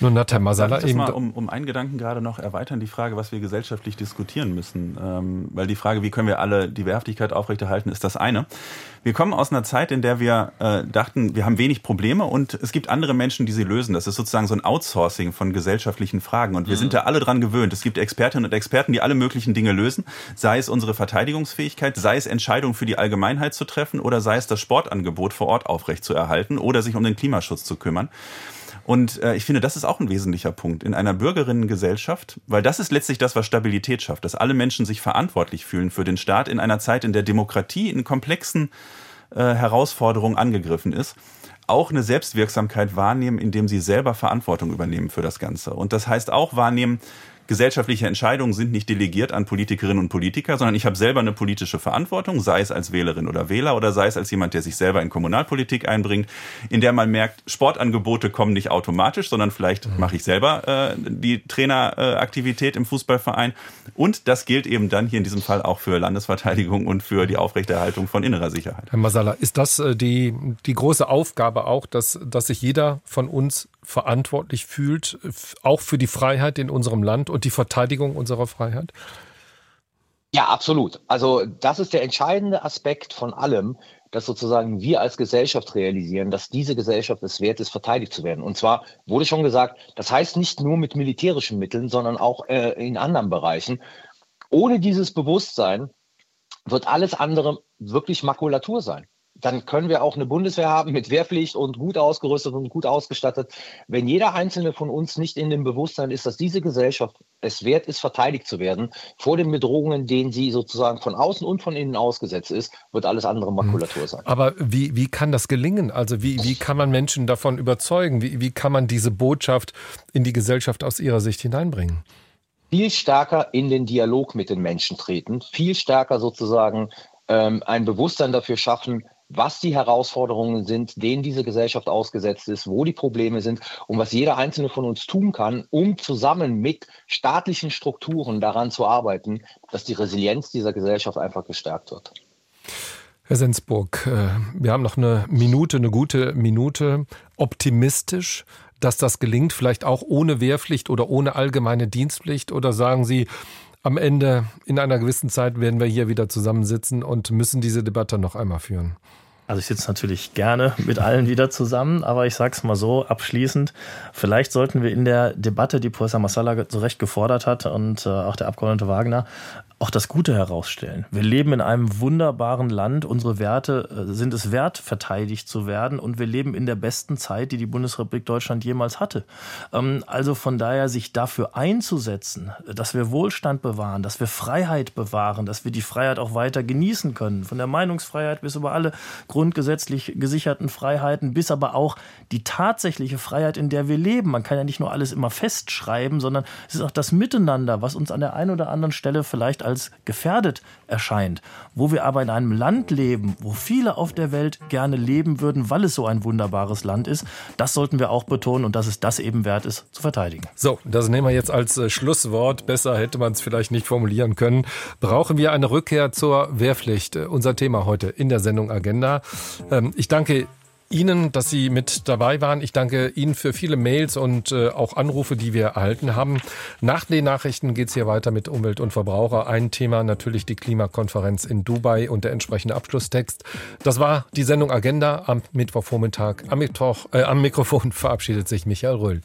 Nun, Herr Masala eben. Mal um, um einen Gedanken gerade noch erweitern, die Frage, was wir gesellschaftlich diskutieren müssen. Ähm, weil die Frage, wie können wir alle die Wehrhaftigkeit aufrechterhalten, ist das eine. Wir kommen aus einer Zeit, in der wir äh, dachten, wir haben wenig Probleme und es gibt andere Menschen, die sie lösen. Das ist sozusagen so ein Outsourcing von gesellschaftlichen Fragen. Und wir mhm. sind da alle dran gewöhnt. Es gibt Expertinnen und Experten, die alle möglichen Dinge lösen, sei es unsere Verteidigungsfähigkeit, sei es Entscheidungen für die Allgemeinheit zu treffen oder sei es das Sportangebot vor Ort aufrechtzuerhalten oder sich um den Klimaschutz zu kümmern. Und äh, ich finde, das ist auch ein wesentlicher Punkt in einer Bürgerinnengesellschaft, weil das ist letztlich das, was Stabilität schafft, dass alle Menschen sich verantwortlich fühlen für den Staat in einer Zeit, in der Demokratie in komplexen äh, Herausforderungen angegriffen ist auch eine Selbstwirksamkeit wahrnehmen, indem sie selber Verantwortung übernehmen für das Ganze. Und das heißt auch wahrnehmen, gesellschaftliche Entscheidungen sind nicht delegiert an Politikerinnen und Politiker, sondern ich habe selber eine politische Verantwortung, sei es als Wählerin oder Wähler oder sei es als jemand, der sich selber in Kommunalpolitik einbringt, in der man merkt, Sportangebote kommen nicht automatisch, sondern vielleicht mhm. mache ich selber äh, die Traineraktivität im Fußballverein. Und das gilt eben dann hier in diesem Fall auch für Landesverteidigung und für die Aufrechterhaltung von innerer Sicherheit. Herr Masala, ist das äh, die, die große Aufgabe auch, dass, dass sich jeder von uns verantwortlich fühlt, auch für die Freiheit in unserem Land und die Verteidigung unserer Freiheit? Ja, absolut. Also das ist der entscheidende Aspekt von allem, dass sozusagen wir als Gesellschaft realisieren, dass diese Gesellschaft es wert ist, verteidigt zu werden. Und zwar wurde schon gesagt, das heißt nicht nur mit militärischen Mitteln, sondern auch äh, in anderen Bereichen. Ohne dieses Bewusstsein wird alles andere wirklich Makulatur sein dann können wir auch eine Bundeswehr haben mit Wehrpflicht und gut ausgerüstet und gut ausgestattet. Wenn jeder einzelne von uns nicht in dem Bewusstsein ist, dass diese Gesellschaft es wert ist, verteidigt zu werden vor den Bedrohungen, denen sie sozusagen von außen und von innen ausgesetzt ist, wird alles andere Makulatur sein. Aber wie, wie kann das gelingen? Also wie, wie kann man Menschen davon überzeugen? Wie, wie kann man diese Botschaft in die Gesellschaft aus ihrer Sicht hineinbringen? Viel stärker in den Dialog mit den Menschen treten, viel stärker sozusagen ähm, ein Bewusstsein dafür schaffen, was die Herausforderungen sind, denen diese Gesellschaft ausgesetzt ist, wo die Probleme sind und was jeder einzelne von uns tun kann, um zusammen mit staatlichen Strukturen daran zu arbeiten, dass die Resilienz dieser Gesellschaft einfach gestärkt wird. Herr Sensburg, äh, wir haben noch eine Minute, eine gute Minute. Optimistisch, dass das gelingt, vielleicht auch ohne Wehrpflicht oder ohne allgemeine Dienstpflicht? Oder sagen Sie, am Ende in einer gewissen Zeit werden wir hier wieder zusammensitzen und müssen diese Debatte noch einmal führen. Also ich sitze natürlich gerne mit allen wieder zusammen, aber ich sage es mal so abschließend, vielleicht sollten wir in der Debatte, die Professor Massala zu Recht gefordert hat und äh, auch der Abgeordnete Wagner, auch das Gute herausstellen. Wir leben in einem wunderbaren Land. Unsere Werte äh, sind es wert, verteidigt zu werden. Und wir leben in der besten Zeit, die die Bundesrepublik Deutschland jemals hatte. Ähm, also von daher sich dafür einzusetzen, dass wir Wohlstand bewahren, dass wir Freiheit bewahren, dass wir die Freiheit auch weiter genießen können. Von der Meinungsfreiheit bis über alle grundgesetzlich gesicherten Freiheiten, bis aber auch die tatsächliche Freiheit, in der wir leben. Man kann ja nicht nur alles immer festschreiben, sondern es ist auch das Miteinander, was uns an der einen oder anderen Stelle vielleicht gefährdet erscheint, wo wir aber in einem Land leben, wo viele auf der Welt gerne leben würden, weil es so ein wunderbares Land ist, das sollten wir auch betonen und dass es das eben wert ist, zu verteidigen. So, das nehmen wir jetzt als äh, Schlusswort. Besser hätte man es vielleicht nicht formulieren können. Brauchen wir eine Rückkehr zur Wehrpflicht? Äh, unser Thema heute in der Sendung Agenda. Ähm, ich danke Ihnen, dass Sie mit dabei waren. Ich danke Ihnen für viele Mails und äh, auch Anrufe, die wir erhalten haben. Nach den Nachrichten geht es hier weiter mit Umwelt und Verbraucher. Ein Thema natürlich die Klimakonferenz in Dubai und der entsprechende Abschlusstext. Das war die Sendung Agenda am Mittwochvormittag. Am, Mittwoch, äh, am Mikrofon verabschiedet sich Michael Röhl.